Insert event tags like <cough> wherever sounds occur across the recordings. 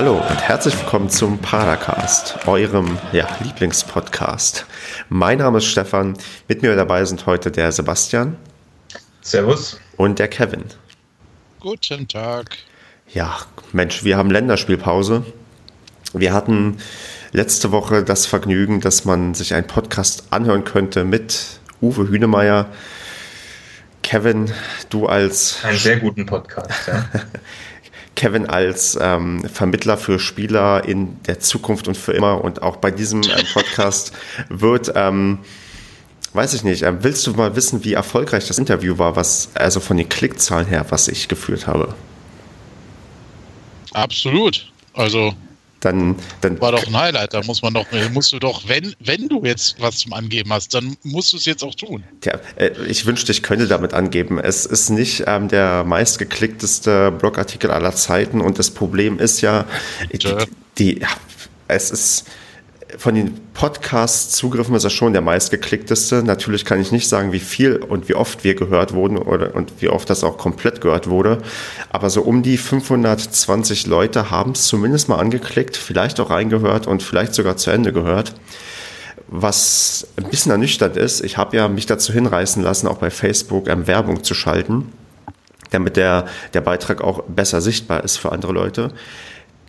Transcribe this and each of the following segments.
Hallo und herzlich willkommen zum Paracast, eurem ja, Lieblingspodcast. Mein Name ist Stefan, mit mir dabei sind heute der Sebastian. Servus. Und der Kevin. Guten Tag. Ja, Mensch, wir haben Länderspielpause. Wir hatten letzte Woche das Vergnügen, dass man sich einen Podcast anhören könnte mit Uwe Hünemeyer. Kevin, du als. Einen sehr guten Podcast, ja. <laughs> Kevin als ähm, Vermittler für Spieler in der Zukunft und für immer und auch bei diesem äh, Podcast <laughs> wird, ähm, weiß ich nicht, äh, willst du mal wissen, wie erfolgreich das Interview war, was also von den Klickzahlen her, was ich geführt habe? Absolut. Also dann, dann war doch ein Highlight. Da muss man doch, musst du doch, wenn, wenn du jetzt was zum Angeben hast, dann musst du es jetzt auch tun. Tja, äh, ich wünschte, ich könnte damit angeben. Es ist nicht ähm, der meistgeklickteste Blogartikel aller Zeiten und das Problem ist ja, die, die ja, es ist von den Podcast-Zugriffen ist er schon der meistgeklickteste. Natürlich kann ich nicht sagen, wie viel und wie oft wir gehört wurden oder, und wie oft das auch komplett gehört wurde. Aber so um die 520 Leute haben es zumindest mal angeklickt, vielleicht auch reingehört und vielleicht sogar zu Ende gehört. Was ein bisschen ernüchternd ist, ich habe ja mich dazu hinreißen lassen, auch bei Facebook ähm, Werbung zu schalten, damit der, der Beitrag auch besser sichtbar ist für andere Leute.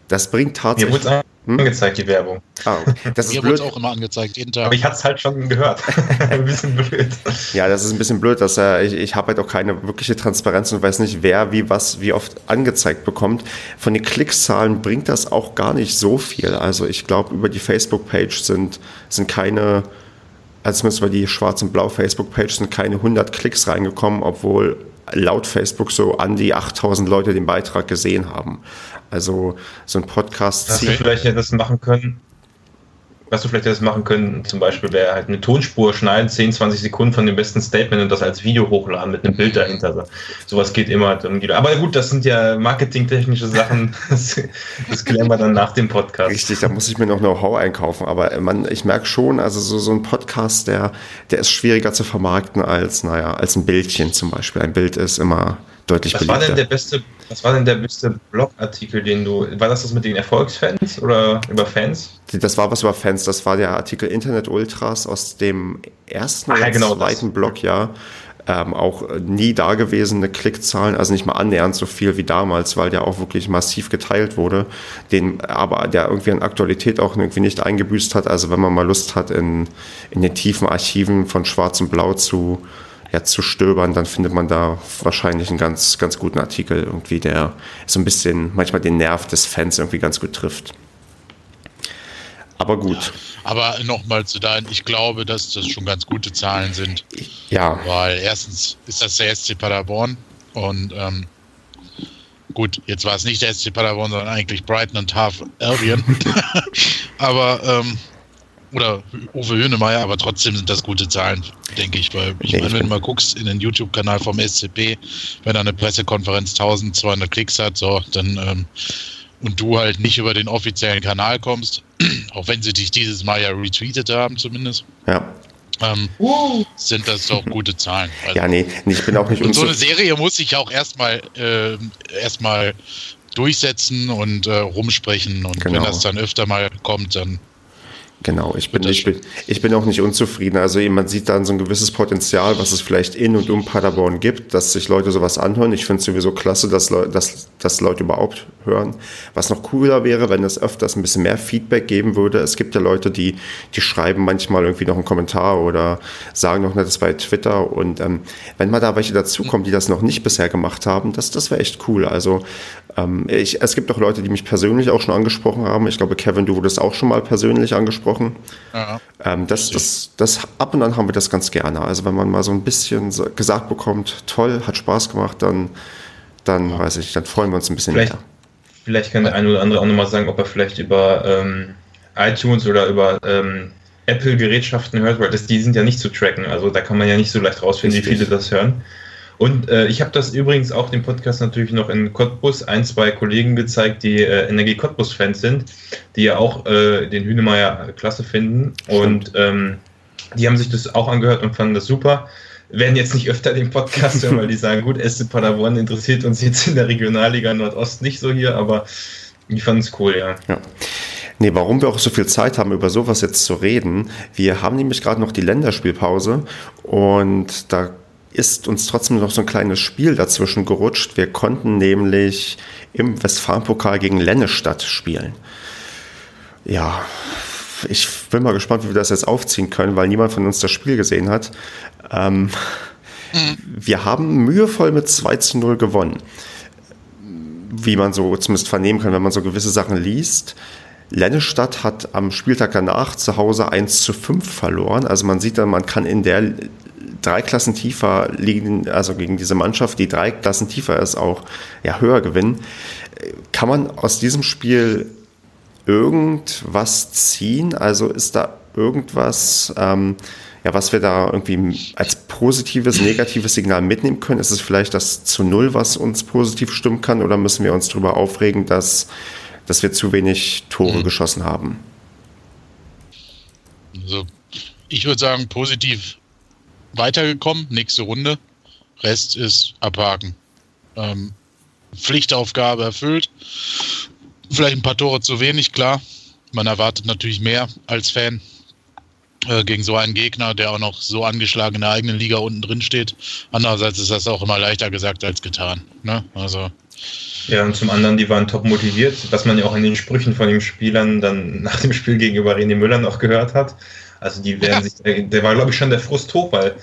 Das bringt tatsächlich. Wurde hm? angezeigt, die Werbung. Ah, okay. <laughs> das Mir wurde auch immer angezeigt, jeden Tag. Aber ich hatte es halt schon gehört. <laughs> ein bisschen blöd. Ja, das ist ein bisschen blöd, dass äh, ich, ich habe halt auch keine wirkliche Transparenz und weiß nicht, wer wie was wie oft angezeigt bekommt. Von den Klickszahlen bringt das auch gar nicht so viel. Also ich glaube, über die Facebook-Page sind, sind keine, also zumindest über die schwarz und blau Facebook-Page sind keine 100 Klicks reingekommen, obwohl laut Facebook so an die 8000 Leute den Beitrag gesehen haben. Also so ein Podcast. Hast du vielleicht das machen können? Was du vielleicht das machen können, zum Beispiel wäre halt eine Tonspur schneiden, 10, 20 Sekunden von dem besten Statement und das als Video hochladen mit einem Bild dahinter. So. Sowas geht immer. Aber gut, das sind ja marketingtechnische Sachen. <laughs> Das, das klären wir dann nach dem Podcast. Richtig, da muss ich mir noch Know-how einkaufen. Aber man, ich merke schon, also so, so ein Podcast, der, der ist schwieriger zu vermarkten als, naja, als ein Bildchen zum Beispiel. Ein Bild ist immer deutlich was beliebter. War denn der beste, was war denn der beste Blogartikel, den du. War das das mit den Erfolgsfans oder über Fans? Das war was über Fans. Das war der Artikel Internet Ultras aus dem ersten oder ja, genau zweiten das. Blog, ja. Ähm, auch nie dagewesene Klickzahlen, also nicht mal annähernd so viel wie damals, weil der auch wirklich massiv geteilt wurde, den aber der irgendwie an Aktualität auch irgendwie nicht eingebüßt hat. Also wenn man mal Lust hat, in, in den tiefen Archiven von Schwarz und Blau zu, ja, zu stöbern, dann findet man da wahrscheinlich einen ganz, ganz guten Artikel irgendwie, der so ein bisschen manchmal den Nerv des Fans irgendwie ganz gut trifft. Aber gut. Ja, aber nochmal zu deinen, ich glaube, dass das schon ganz gute Zahlen sind. Ja. Weil erstens ist das der SC Paderborn und ähm, gut, jetzt war es nicht der SC Paderborn, sondern eigentlich Brighton und Half Albion. <laughs> <laughs> aber ähm, oder Uwe Hönemeyer, aber trotzdem sind das gute Zahlen, denke ich. Weil ich meine, wenn du mal guckst in den YouTube-Kanal vom SCP, wenn er eine Pressekonferenz 1200 Klicks hat, so, dann ähm, und du halt nicht über den offiziellen Kanal kommst, <clears throat> auch wenn sie dich dieses Mal ja retweetet haben zumindest. Ja. Ähm, sind das doch gute Zahlen. Also, <laughs> ja, nee, ich bin auch nicht Und so eine Serie muss sich auch erstmal äh, erstmal durchsetzen und äh, rumsprechen. Und genau. wenn das dann öfter mal kommt, dann Genau, ich bin, ich, bin, ich bin auch nicht unzufrieden. Also man sieht dann so ein gewisses Potenzial, was es vielleicht in und um Paderborn gibt, dass sich Leute sowas anhören. Ich finde es sowieso klasse, dass, Leu dass, dass Leute überhaupt hören. Was noch cooler wäre, wenn es öfters ein bisschen mehr Feedback geben würde. Es gibt ja Leute, die, die schreiben manchmal irgendwie noch einen Kommentar oder sagen noch etwas bei Twitter. Und ähm, wenn mal da welche dazukommen, die das noch nicht bisher gemacht haben, das, das wäre echt cool. Also ähm, ich, es gibt auch Leute, die mich persönlich auch schon angesprochen haben. Ich glaube, Kevin, du wurdest auch schon mal persönlich angesprochen gesprochen. Ja. Ähm, das, das, das, ab und an haben wir das ganz gerne. Also wenn man mal so ein bisschen gesagt bekommt, toll, hat Spaß gemacht, dann, dann ja. weiß ich, dann freuen wir uns ein bisschen vielleicht, mehr. Vielleicht kann der eine oder andere auch nochmal sagen, ob er vielleicht über ähm, iTunes oder über ähm, Apple-Gerätschaften hört, weil das, die sind ja nicht zu tracken. Also da kann man ja nicht so leicht rausfinden, Richtig. wie viele das hören. Und äh, ich habe das übrigens auch den Podcast natürlich noch in Cottbus ein, zwei Kollegen gezeigt, die äh, Energie Cottbus-Fans sind, die ja auch äh, den Hünemeyer klasse finden. Stimmt. Und ähm, die haben sich das auch angehört und fanden das super. Werden jetzt nicht öfter den Podcast hören, weil die <laughs> sagen, gut, SC Paderborn interessiert uns jetzt in der Regionalliga Nordost nicht so hier, aber Ich fand es cool, ja. ja. Nee, warum wir auch so viel Zeit haben, über sowas jetzt zu reden. Wir haben nämlich gerade noch die Länderspielpause und da ist uns trotzdem noch so ein kleines Spiel dazwischen gerutscht. Wir konnten nämlich im Westfalenpokal gegen Lennestadt spielen. Ja, ich bin mal gespannt, wie wir das jetzt aufziehen können, weil niemand von uns das Spiel gesehen hat. Ähm, mhm. Wir haben mühevoll mit 2 zu 0 gewonnen. Wie man so zumindest vernehmen kann, wenn man so gewisse Sachen liest. Lennestadt hat am Spieltag danach zu Hause 1 zu 5 verloren. Also man sieht dann, man kann in der drei Klassen tiefer liegen, also gegen diese Mannschaft, die drei Klassen tiefer ist, auch ja, höher gewinnen. Kann man aus diesem Spiel irgendwas ziehen? Also ist da irgendwas, ähm, ja, was wir da irgendwie als positives, negatives Signal mitnehmen können? Ist es vielleicht das zu Null, was uns positiv stimmen kann? Oder müssen wir uns darüber aufregen, dass, dass wir zu wenig Tore mhm. geschossen haben? Also, ich würde sagen, positiv weitergekommen, nächste Runde. Rest ist abhaken. Ähm, Pflichtaufgabe erfüllt. Vielleicht ein paar Tore zu wenig, klar. Man erwartet natürlich mehr als Fan äh, gegen so einen Gegner, der auch noch so angeschlagen in der eigenen Liga unten drin steht. Andererseits ist das auch immer leichter gesagt als getan. Ne? Also ja, und zum anderen, die waren top motiviert, was man ja auch in den Sprüchen von den Spielern dann nach dem Spiel gegenüber René Müller noch gehört hat. Also die werden sich, der war glaube ich schon der Frust hoch, weil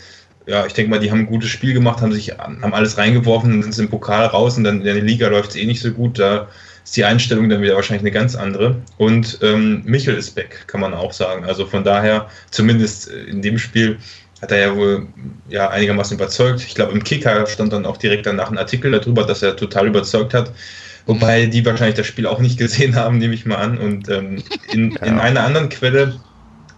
ja, ich denke mal, die haben ein gutes Spiel gemacht, haben sich haben alles reingeworfen und sind im Pokal raus und dann in der Liga läuft es eh nicht so gut. Da ist die Einstellung dann wieder wahrscheinlich eine ganz andere. Und ähm, Michel ist weg, kann man auch sagen. Also von daher, zumindest in dem Spiel, hat er ja wohl ja, einigermaßen überzeugt. Ich glaube, im Kicker stand dann auch direkt danach ein Artikel darüber, dass er total überzeugt hat. Wobei die wahrscheinlich das Spiel auch nicht gesehen haben, nehme ich mal an. Und ähm, in, <laughs> ja. in einer anderen Quelle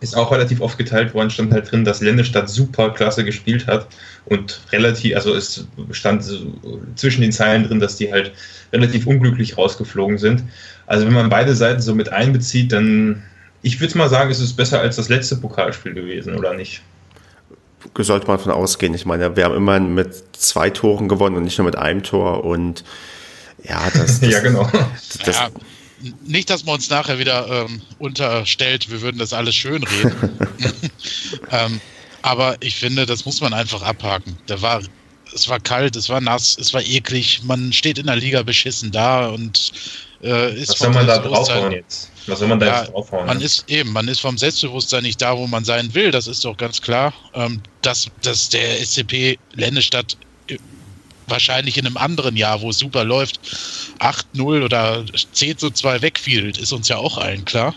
ist auch relativ oft geteilt worden, stand halt drin, dass Ländestadt super klasse gespielt hat und relativ, also es stand zwischen den Zeilen drin, dass die halt relativ unglücklich rausgeflogen sind. Also wenn man beide Seiten so mit einbezieht, dann, ich würde mal sagen, es ist besser als das letzte Pokalspiel gewesen, oder nicht? Sollte man davon ausgehen. Ich meine, wir haben immerhin mit zwei Toren gewonnen und nicht nur mit einem Tor und ja, das, <laughs> das ja, genau. Das, ja, nicht, dass man uns nachher wieder ähm, unterstellt, wir würden das alles schön reden. <laughs> ähm, aber ich finde, das muss man einfach abhaken. Da war, es war kalt, es war nass, es war eklig. Man steht in der Liga beschissen da und äh, ist Was soll man da draufhauen jetzt? Was soll man da ja, jetzt draufhauen? Man ist eben, man ist vom Selbstbewusstsein nicht da, wo man sein will. Das ist doch ganz klar. Ähm, dass, dass der SCP Ländestadt wahrscheinlich in einem anderen Jahr, wo es super läuft, 8-0 oder 10 zu 2 wegfiel, ist uns ja auch allen klar.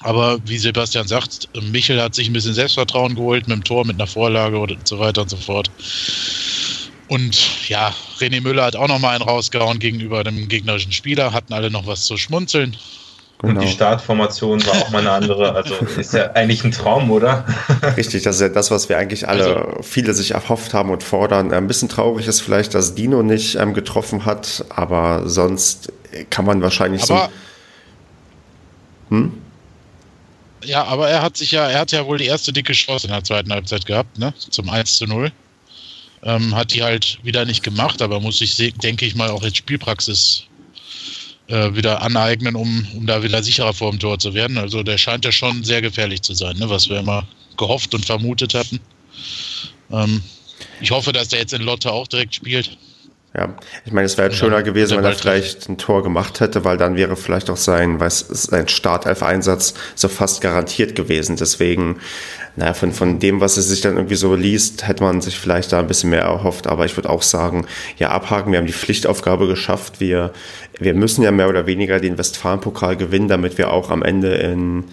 Aber wie Sebastian sagt, Michel hat sich ein bisschen Selbstvertrauen geholt mit dem Tor, mit einer Vorlage und so weiter und so fort. Und ja, René Müller hat auch noch mal einen rausgehauen gegenüber dem gegnerischen Spieler, hatten alle noch was zu schmunzeln. Genau. Und die genau. Startformation war auch mal eine andere. Also <laughs> ist ja eigentlich ein Traum, oder? Richtig, das ist ja das, was wir eigentlich alle, also, viele sich erhofft haben und fordern. Ein bisschen traurig ist vielleicht, dass Dino nicht ähm, getroffen hat, aber sonst kann man wahrscheinlich aber, so. Hm? Ja, aber er hat sich ja, er hat ja wohl die erste dicke Chance in der zweiten Halbzeit gehabt, ne? Zum 1 zu 0. Ähm, hat die halt wieder nicht gemacht, aber muss sich, denke ich mal, auch jetzt Spielpraxis äh, wieder aneignen, um, um da wieder sicherer vor dem Tor zu werden. Also der scheint ja schon sehr gefährlich zu sein, ne? was wir immer gehofft und vermutet hatten. Ähm, ich hoffe, dass der jetzt in Lotte auch direkt spielt. Ja, ich meine, es wäre jetzt schöner gewesen, wenn er vielleicht ein Tor gemacht hätte, weil dann wäre vielleicht auch sein, weiß, sein Startelf-Einsatz so fast garantiert gewesen. Deswegen naja, von, von dem, was es sich dann irgendwie so liest, hätte man sich vielleicht da ein bisschen mehr erhofft. Aber ich würde auch sagen, ja, abhaken, wir haben die Pflichtaufgabe geschafft. Wir, wir müssen ja mehr oder weniger den Westfalen-Pokal gewinnen, damit wir auch am Ende in,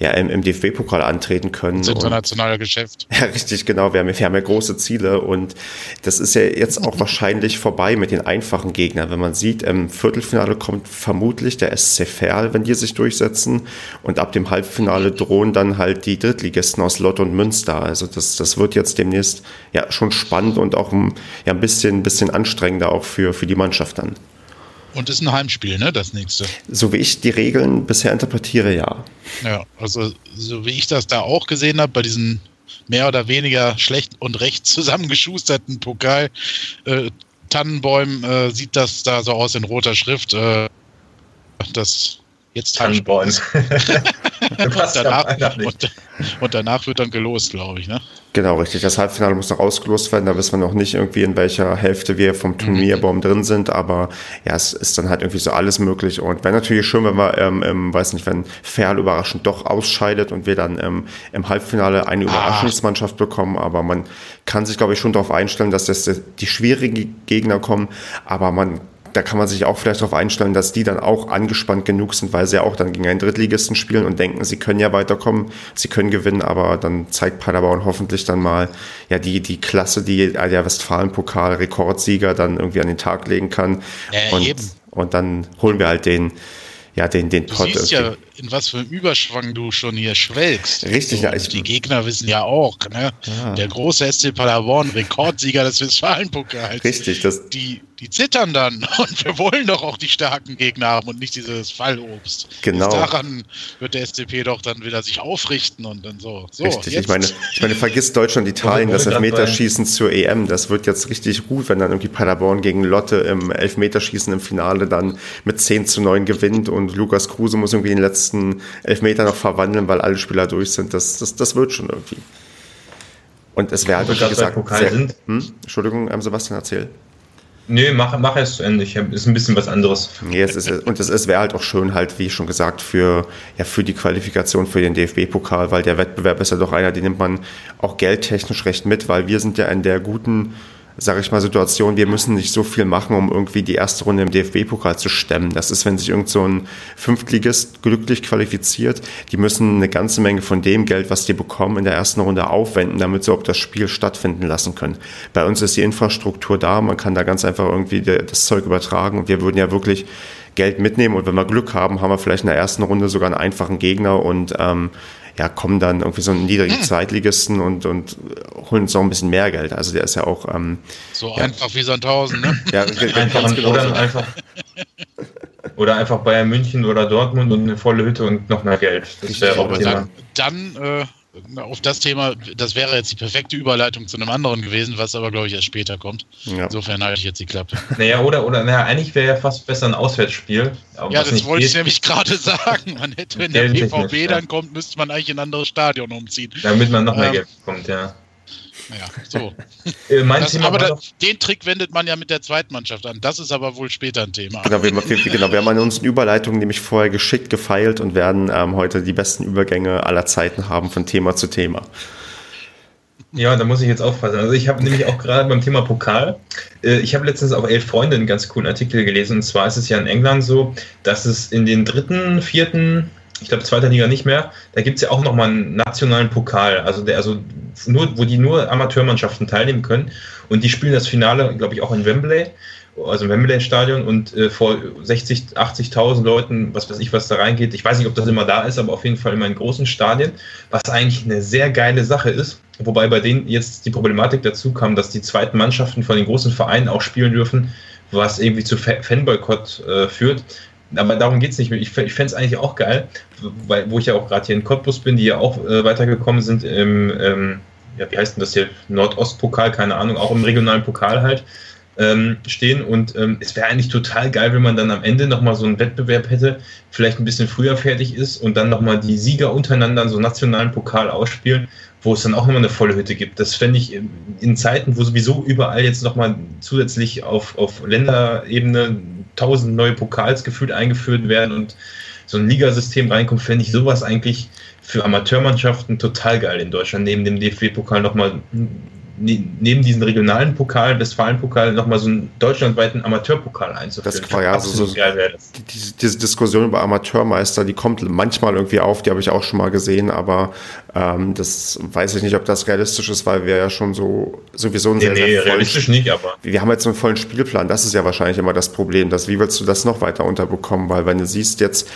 ja, im, im DFB-Pokal antreten können. Das internationale Geschäft. Ja, richtig, genau. Wir haben, wir haben ja große Ziele und das ist ja jetzt auch wahrscheinlich vorbei mit den einfachen Gegnern. Wenn man sieht, im Viertelfinale kommt vermutlich der SC Verl, wenn die sich durchsetzen und ab dem Halbfinale drohen dann halt die Drittligisten aus Lott und Münster. Also das, das wird jetzt demnächst ja schon spannend und auch ein, ja, ein bisschen, bisschen anstrengender auch für, für die Mannschaft dann. Und ist ein Heimspiel, ne, das nächste. So wie ich die Regeln bisher interpretiere, ja. Ja, also so wie ich das da auch gesehen habe, bei diesen mehr oder weniger schlecht und recht zusammengeschusterten Pokal äh, Tannenbäumen äh, sieht das da so aus in roter Schrift. Äh, das jetzt Tannenborn. <laughs> und, danach, und, und, danach wird dann gelost, glaube ich, ne? Genau, richtig. Das Halbfinale muss noch ausgelost werden. Da wissen wir noch nicht irgendwie, in welcher Hälfte wir vom Turnierbaum mhm. drin sind. Aber ja, es ist dann halt irgendwie so alles möglich. Und wäre natürlich schön, wenn wir, ähm, ähm, weiß nicht, wenn Ferl überraschend doch ausscheidet und wir dann ähm, im Halbfinale eine ah. Überraschungsmannschaft bekommen. Aber man kann sich, glaube ich, schon darauf einstellen, dass das die schwierigen Gegner kommen. Aber man da kann man sich auch vielleicht darauf einstellen, dass die dann auch angespannt genug sind, weil sie ja auch dann gegen einen Drittligisten spielen und denken, sie können ja weiterkommen, sie können gewinnen, aber dann zeigt Paderborn hoffentlich dann mal ja die, die Klasse, die der Westfalen-Pokal-Rekordsieger dann irgendwie an den Tag legen kann. Ja, und, und dann holen wir halt den, ja, den, den du Pot. Siehst ja, in was für einem Überschwang du schon hier schwelgst. Richtig, so, ja. Ich, die Gegner wissen ja auch, ne? Ja. Der große SC Paderborn, Rekordsieger des Westfalenpokals. Richtig, das. Die, die zittern dann <laughs> und wir wollen doch auch die starken Gegner haben und nicht dieses Fallobst. Genau. Bis daran wird der SCP doch dann wieder sich aufrichten und dann so. so richtig, jetzt. ich meine, ich meine, vergisst Deutschland, Italien, das Elfmeterschießen zur EM, das wird jetzt richtig gut, wenn dann irgendwie Paderborn gegen Lotte im Elfmeterschießen im Finale dann mit 10 zu 9 gewinnt und Lukas Kruse muss irgendwie den letzten Elfmeter noch verwandeln, weil alle Spieler durch sind. Das, das, das wird schon irgendwie. Und es wäre halt, wie gesagt, sehr, hm? Entschuldigung, ähm, Sebastian, erzähl. Nee, mach, mach es zu Ende. Ich hab, ist ein bisschen was anderes. Nee, es ist, und es, es wäre halt auch schön, halt, wie schon gesagt, für, ja, für die Qualifikation für den DFB-Pokal, weil der Wettbewerb ist ja doch einer, den nimmt man auch geldtechnisch recht mit, weil wir sind ja in der guten sage ich mal, Situation, wir müssen nicht so viel machen, um irgendwie die erste Runde im DFB-Pokal zu stemmen. Das ist, wenn sich irgend so ein Fünftligist glücklich qualifiziert, die müssen eine ganze Menge von dem Geld, was die bekommen, in der ersten Runde aufwenden, damit sie auch das Spiel stattfinden lassen können. Bei uns ist die Infrastruktur da, man kann da ganz einfach irgendwie das Zeug übertragen und wir würden ja wirklich Geld mitnehmen und wenn wir Glück haben, haben wir vielleicht in der ersten Runde sogar einen einfachen Gegner und ähm, ja, kommen dann irgendwie so einen niedrigen hm. Zweitligisten und, und holen uns noch ein bisschen mehr Geld. Also der ist ja auch. Ähm, so ja, einfach wie Sandhausen, ne? <laughs> Ja, einfach, genau oder, einfach, oder einfach Bayern München oder Dortmund und eine volle Hütte und noch mehr Geld. Das wäre auch. Dann, dann äh, auf das Thema, das wäre jetzt die perfekte Überleitung zu einem anderen gewesen, was aber, glaube ich, erst später kommt. Ja. Insofern halte ich jetzt die Klappe. Naja, oder, oder naja, eigentlich wäre ja fast besser ein Auswärtsspiel. ja, das wollte ich nämlich gerade <laughs> sagen. Man hätte, wenn der BVB dann kommt, müsste man eigentlich ein anderes Stadion umziehen. Damit man noch mehr ähm, Geld bekommt, ja. Ja, so. <laughs> Äh, das, aber da, den Trick wendet man ja mit der Zweitmannschaft an. Das ist aber wohl später ein Thema. Genau, wir, wir, genau, wir haben an unseren Überleitungen nämlich vorher geschickt gefeilt und werden ähm, heute die besten Übergänge aller Zeiten haben von Thema zu Thema. Ja, da muss ich jetzt aufpassen. Also ich habe nämlich auch gerade beim Thema Pokal, äh, ich habe letztens auf Elf Freunde einen ganz coolen Artikel gelesen. Und zwar ist es ja in England so, dass es in den dritten, vierten, ich glaube, zweiter Liga nicht mehr. Da gibt es ja auch nochmal einen nationalen Pokal, also der, also nur, wo die nur Amateurmannschaften teilnehmen können. Und die spielen das Finale, glaube ich, auch in Wembley, also im Wembley-Stadion und äh, vor 60, 80.000 Leuten, was weiß ich, was da reingeht. Ich weiß nicht, ob das immer da ist, aber auf jeden Fall immer in großen Stadien, was eigentlich eine sehr geile Sache ist. Wobei bei denen jetzt die Problematik dazu kam, dass die zweiten Mannschaften von den großen Vereinen auch spielen dürfen, was irgendwie zu Fanboykott äh, führt aber darum geht es nicht mehr. Ich, ich fände es eigentlich auch geil, weil, wo ich ja auch gerade hier in Cottbus bin, die ja auch äh, weitergekommen sind im, ähm, ja, wie heißt denn das hier, Nordostpokal, keine Ahnung, auch im regionalen Pokal halt ähm, stehen. Und ähm, es wäre eigentlich total geil, wenn man dann am Ende nochmal so einen Wettbewerb hätte, vielleicht ein bisschen früher fertig ist und dann nochmal die Sieger untereinander so nationalen Pokal ausspielen, wo es dann auch immer eine volle Hütte gibt. Das fände ich in Zeiten, wo sowieso überall jetzt nochmal zusätzlich auf, auf Länderebene tausend neue Pokals gefühlt eingeführt werden und so ein Ligasystem reinkommt, fände ich sowas eigentlich für Amateurmannschaften total geil in Deutschland, neben dem DFB-Pokal nochmal neben diesen regionalen Pokal, Westfalen-Pokal, nochmal so einen deutschlandweiten Amateurpokal einzuführen. Das war ja so, so geil diese, diese Diskussion über Amateurmeister, die kommt manchmal irgendwie auf, die habe ich auch schon mal gesehen, aber ähm, das weiß ich nicht, ob das realistisch ist, weil wir ja schon so sowieso ein nee, sehr, nee, sehr realistisch vollen, nicht, aber. Wir haben jetzt einen vollen Spielplan, das ist ja wahrscheinlich immer das Problem. Dass, wie willst du das noch weiter unterbekommen? Weil wenn du siehst, jetzt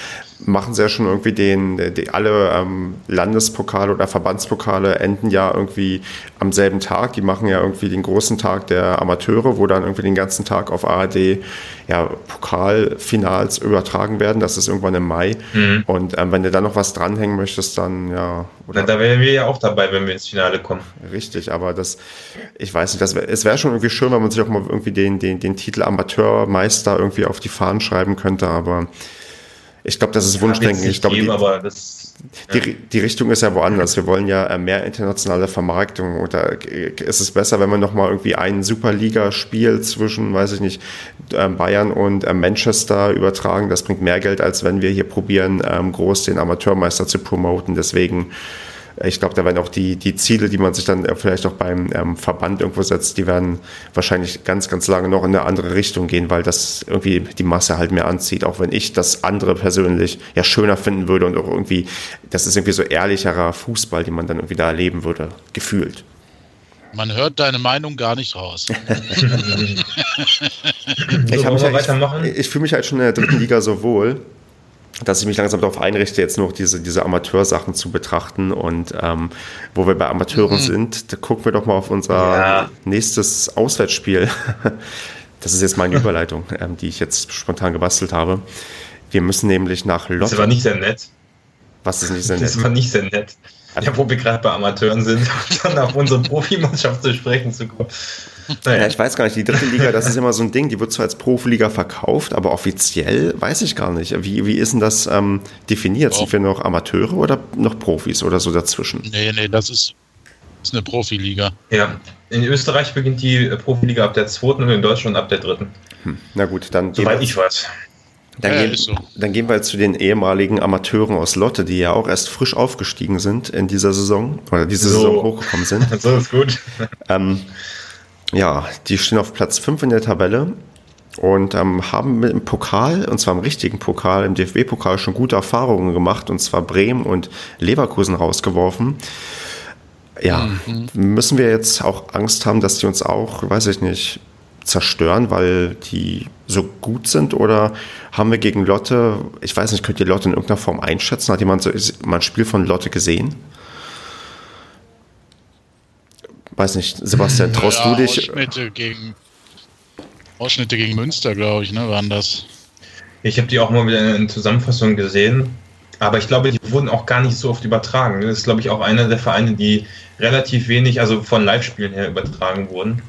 machen sie ja schon irgendwie den, die, alle ähm, Landespokale oder Verbandspokale enden ja irgendwie am selben Tag. Die machen ja irgendwie den großen Tag der Amateure, wo dann irgendwie den ganzen Tag auf ARD ja, Pokalfinals übertragen werden. Das ist irgendwann im Mai. Mhm. Und ähm, wenn du da noch was dranhängen möchtest, dann ja. Oder Na, da wären wir ja auch dabei, wenn wir ins Finale kommen. Richtig, aber das, ich weiß nicht, das wär, es wäre schon irgendwie schön, wenn man sich auch mal irgendwie den, den, den Titel Amateurmeister irgendwie auf die Fahnen schreiben könnte, aber Ich glaube, das ist Wunschdenken. Ich glaube, die, die, die, Richtung ist ja woanders. Wir wollen ja äh, mehr internationale Vermarktung. Oder ist es besser, wenn man nochmal irgendwie ein Superliga-Spiel zwischen, weiß ich nicht, ähm, Bayern und ähm, Manchester übertragen? Das bringt mehr Geld, als wenn wir hier probieren, ähm, groß den Amateurmeister zu promoten. Deswegen ich glaube, da werden auch die, die Ziele, die man sich dann vielleicht auch beim ähm, Verband irgendwo setzt, die werden wahrscheinlich ganz, ganz lange noch in eine andere Richtung gehen, weil das irgendwie die Masse halt mehr anzieht. Auch wenn ich das andere persönlich ja schöner finden würde und auch irgendwie, das ist irgendwie so ehrlicherer Fußball, den man dann irgendwie da erleben würde, gefühlt. Man hört deine Meinung gar nicht raus. <laughs> ich, ich, ich fühle mich halt schon in der dritten Liga so wohl dass ich mich langsam darauf einrichte, jetzt noch diese, diese Amateursachen zu betrachten. Und ähm, wo wir bei Amateuren mhm. sind, da gucken wir doch mal auf unser ja. nächstes Auswärtsspiel. <laughs> Das ist jetzt meine <laughs> Überleitung, ähm, die ich jetzt spontan gebastelt habe. Wir müssen nämlich nach Lotte. Das war nicht sehr nett. Was ist nicht sehr nett? Das war nicht sehr nett. Ja, wo wir gerade bei Amateuren sind, <laughs> dann auf unsere Profimannschaft zu sprechen zu kommen. Naja. Ja, ich weiß gar nicht, die dritte Liga, das ist immer so ein Ding, die wird zwar als Profiliga verkauft, aber offiziell weiß ich gar nicht. Wie, wie ist denn das ähm, definiert? Oh. Sind wir noch Amateure oder noch Profis oder so dazwischen? Nee, nee, das ist, das ist eine Profiliga. Ja, in Österreich beginnt die Profiliga ab der zweiten und in Deutschland ab der dritten. Hm. Na gut, dann. Soweit ich weiß. Dann, ja, gehen, so. dann gehen wir jetzt zu den ehemaligen Amateuren aus Lotte, die ja auch erst frisch aufgestiegen sind in dieser Saison oder diese so. Saison hochgekommen sind. <laughs> so ist gut. Ähm, ja, die stehen auf Platz 5 in der Tabelle und ähm, haben mit dem Pokal, und zwar im richtigen Pokal, im DFB-Pokal schon gute Erfahrungen gemacht, und zwar Bremen und Leverkusen rausgeworfen. Ja, mhm. müssen wir jetzt auch Angst haben, dass die uns auch, weiß ich nicht, zerstören, weil die so gut sind? Oder haben wir gegen Lotte, ich weiß nicht, könnt ihr Lotte in irgendeiner Form einschätzen? Hat jemand so, mal ein Spiel von Lotte gesehen? Weiß nicht, Sebastian, traust ja, du dich? Ausschnitte gegen, Ausschnitte gegen Münster, glaube ich, ne, waren das. Ich habe die auch mal wieder in Zusammenfassung gesehen. Aber ich glaube, die wurden auch gar nicht so oft übertragen. Das ist, glaube ich, auch einer der Vereine, die relativ wenig, also von Live-Spielen her übertragen wurden.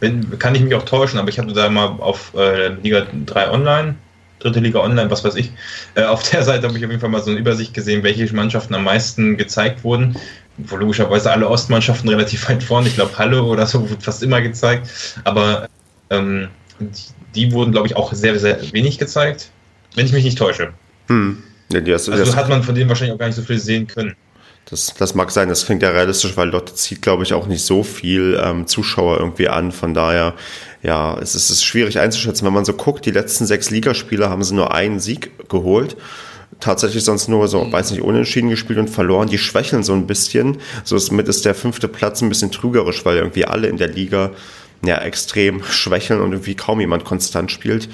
Wenn, kann ich mich auch täuschen, aber ich hatte da mal auf äh, Liga 3 Online, dritte Liga Online, was weiß ich, äh, auf der Seite habe ich auf jeden Fall mal so eine Übersicht gesehen, welche Mannschaften am meisten gezeigt wurden wo logischerweise alle Ostmannschaften relativ weit vorne, ich glaube Halle oder so wird fast immer gezeigt, aber ähm, die, die, wurden, glaube ich, auch sehr, sehr wenig gezeigt, wenn ich mich nicht täusche. Hm. Ja, das, also das hat man von denen wahrscheinlich auch gar nicht so viel sehen können. Das, das mag sein, das klingt ja realistisch, weil Lotte zieht, glaube ich, auch nicht so viel ähm, Zuschauer irgendwie an. Von daher, ja, es ist, es ist schwierig einzuschätzen. Wenn man so guckt, die letzten sechs Ligaspiele haben sie nur einen Sieg geholt tatsächlich sonst nur so, weiß nicht, unentschieden gespielt und verloren. Die schwächeln so ein bisschen. So ist mit ist der fünfte Platz ein bisschen trügerisch, weil irgendwie alle in der Liga ja, extrem <laughs> schwächeln und irgendwie kaum jemand konstant spielt.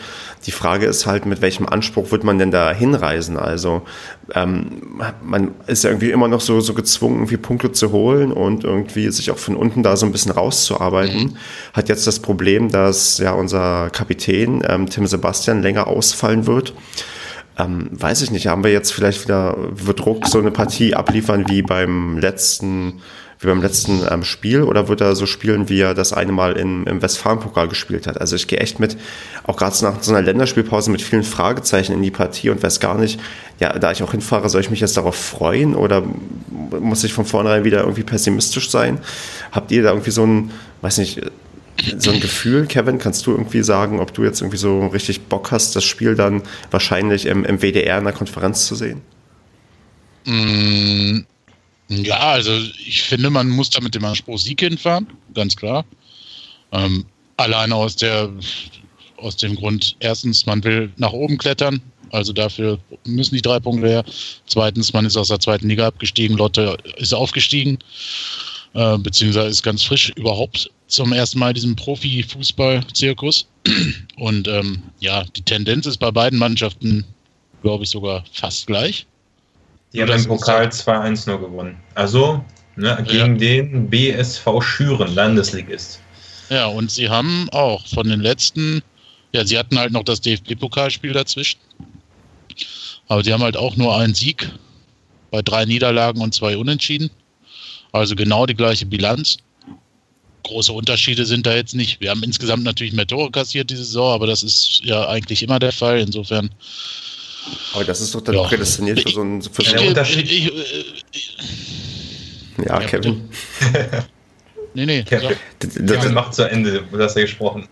Die Frage ist halt, mit welchem Anspruch wird man denn da hinreisen? Also ähm, man ist ja irgendwie immer noch so, so gezwungen, irgendwie Punkte zu holen und irgendwie sich auch von unten da so ein bisschen rauszuarbeiten. Mhm. Hat jetzt das Problem, dass ja unser Kapitän ähm, Tim Sebastian länger ausfallen wird. Ähm, weiß ich nicht, haben wir jetzt vielleicht wieder, wird Ruck so eine Partie abliefern wie beim letzten, wie beim letzten ähm, Spiel oder wird er so spielen, wie er das eine Mal in, im Westfalenpokal gespielt hat? Also ich gehe echt mit, auch gerade nach so einer Länderspielpause mit vielen Fragezeichen in die Partie und weiß gar nicht, ja, da ich auch hinfahre, soll ich mich jetzt darauf freuen oder muss ich von vornherein wieder irgendwie pessimistisch sein? Habt ihr da irgendwie so ein, weiß nicht, so ein Gefühl, Kevin, kannst du irgendwie sagen, ob du jetzt irgendwie so richtig Bock hast, das Spiel dann wahrscheinlich im, im WDR in der Konferenz zu sehen? Mm, ja, also ich finde, man muss da mit dem Anspruch Sieg hinfahren, ganz klar. Ähm, alleine aus der aus dem Grund, erstens, man will nach oben klettern, also dafür müssen die drei Punkte her. Zweitens, man ist aus der zweiten Liga abgestiegen, Lotte ist aufgestiegen, äh, beziehungsweise ist ganz frisch überhaupt zum ersten Mal diesem Profi-Fußball-Zirkus. <clears throat> Und ähm, ja, die Tendenz ist bei beiden Mannschaften, glaube ich, sogar fast gleich. Die haben im Pokal 2-1 nur gewonnen. Also ne, gegen ja. den BSV Schüren, Landesligist. Ja, und sie haben auch von den letzten, ja, sie hatten halt noch das DFB-Pokalspiel dazwischen. Aber sie haben halt auch nur einen Sieg bei drei Niederlagen und zwei Unentschieden. Also genau die gleiche Bilanz große Unterschiede sind da jetzt nicht. Wir haben insgesamt natürlich mehr Tore kassiert diese Saison, aber das ist ja eigentlich immer der Fall. Insofern Aber das ist doch dann ja. prädestiniert für so einen für so einen Unterschied. Ich, ja, Kevin. <laughs> nee, nee. Kevin, Kevin macht zu Ende, du hast ja gesprochen.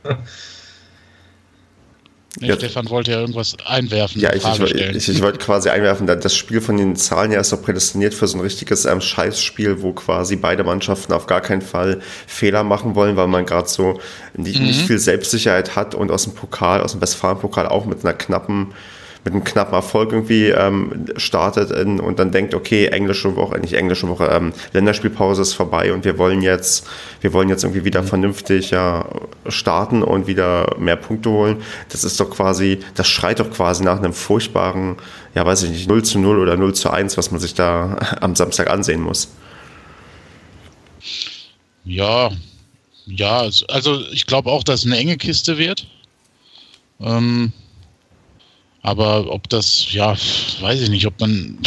Nee, ja. Stefan wollte ja irgendwas einwerfen. Ja, ich, ich, ich, wollte quasi einwerfen, das Spiel von den Zahlen her ist doch prädestiniert für so ein richtiges ähm, Scheißspiel, wo quasi beide Mannschaften auf gar keinen Fall Fehler machen wollen, weil man gerade so nicht, mhm. nicht, viel Selbstsicherheit hat und aus dem Pokal, aus dem Westfalen-Pokal auch mit einer knappen mit einem knappen Erfolg irgendwie ähm, startet in, und dann denkt, okay, englische Woche, nicht englische Woche, ähm, Länderspielpause ist vorbei und wir wollen jetzt, wir wollen jetzt irgendwie wieder mhm. vernünftig ja, starten und wieder mehr Punkte holen. Das ist doch quasi, das schreit doch quasi nach einem furchtbaren, ja weiß ich nicht, 0 zu 0 oder 0 zu 1, was man sich da <laughs> am Samstag ansehen muss. Ja, ja, also ich glaube auch, dass es eine enge Kiste wird. Ähm, aber ob das, ja, weiß ich nicht, ob man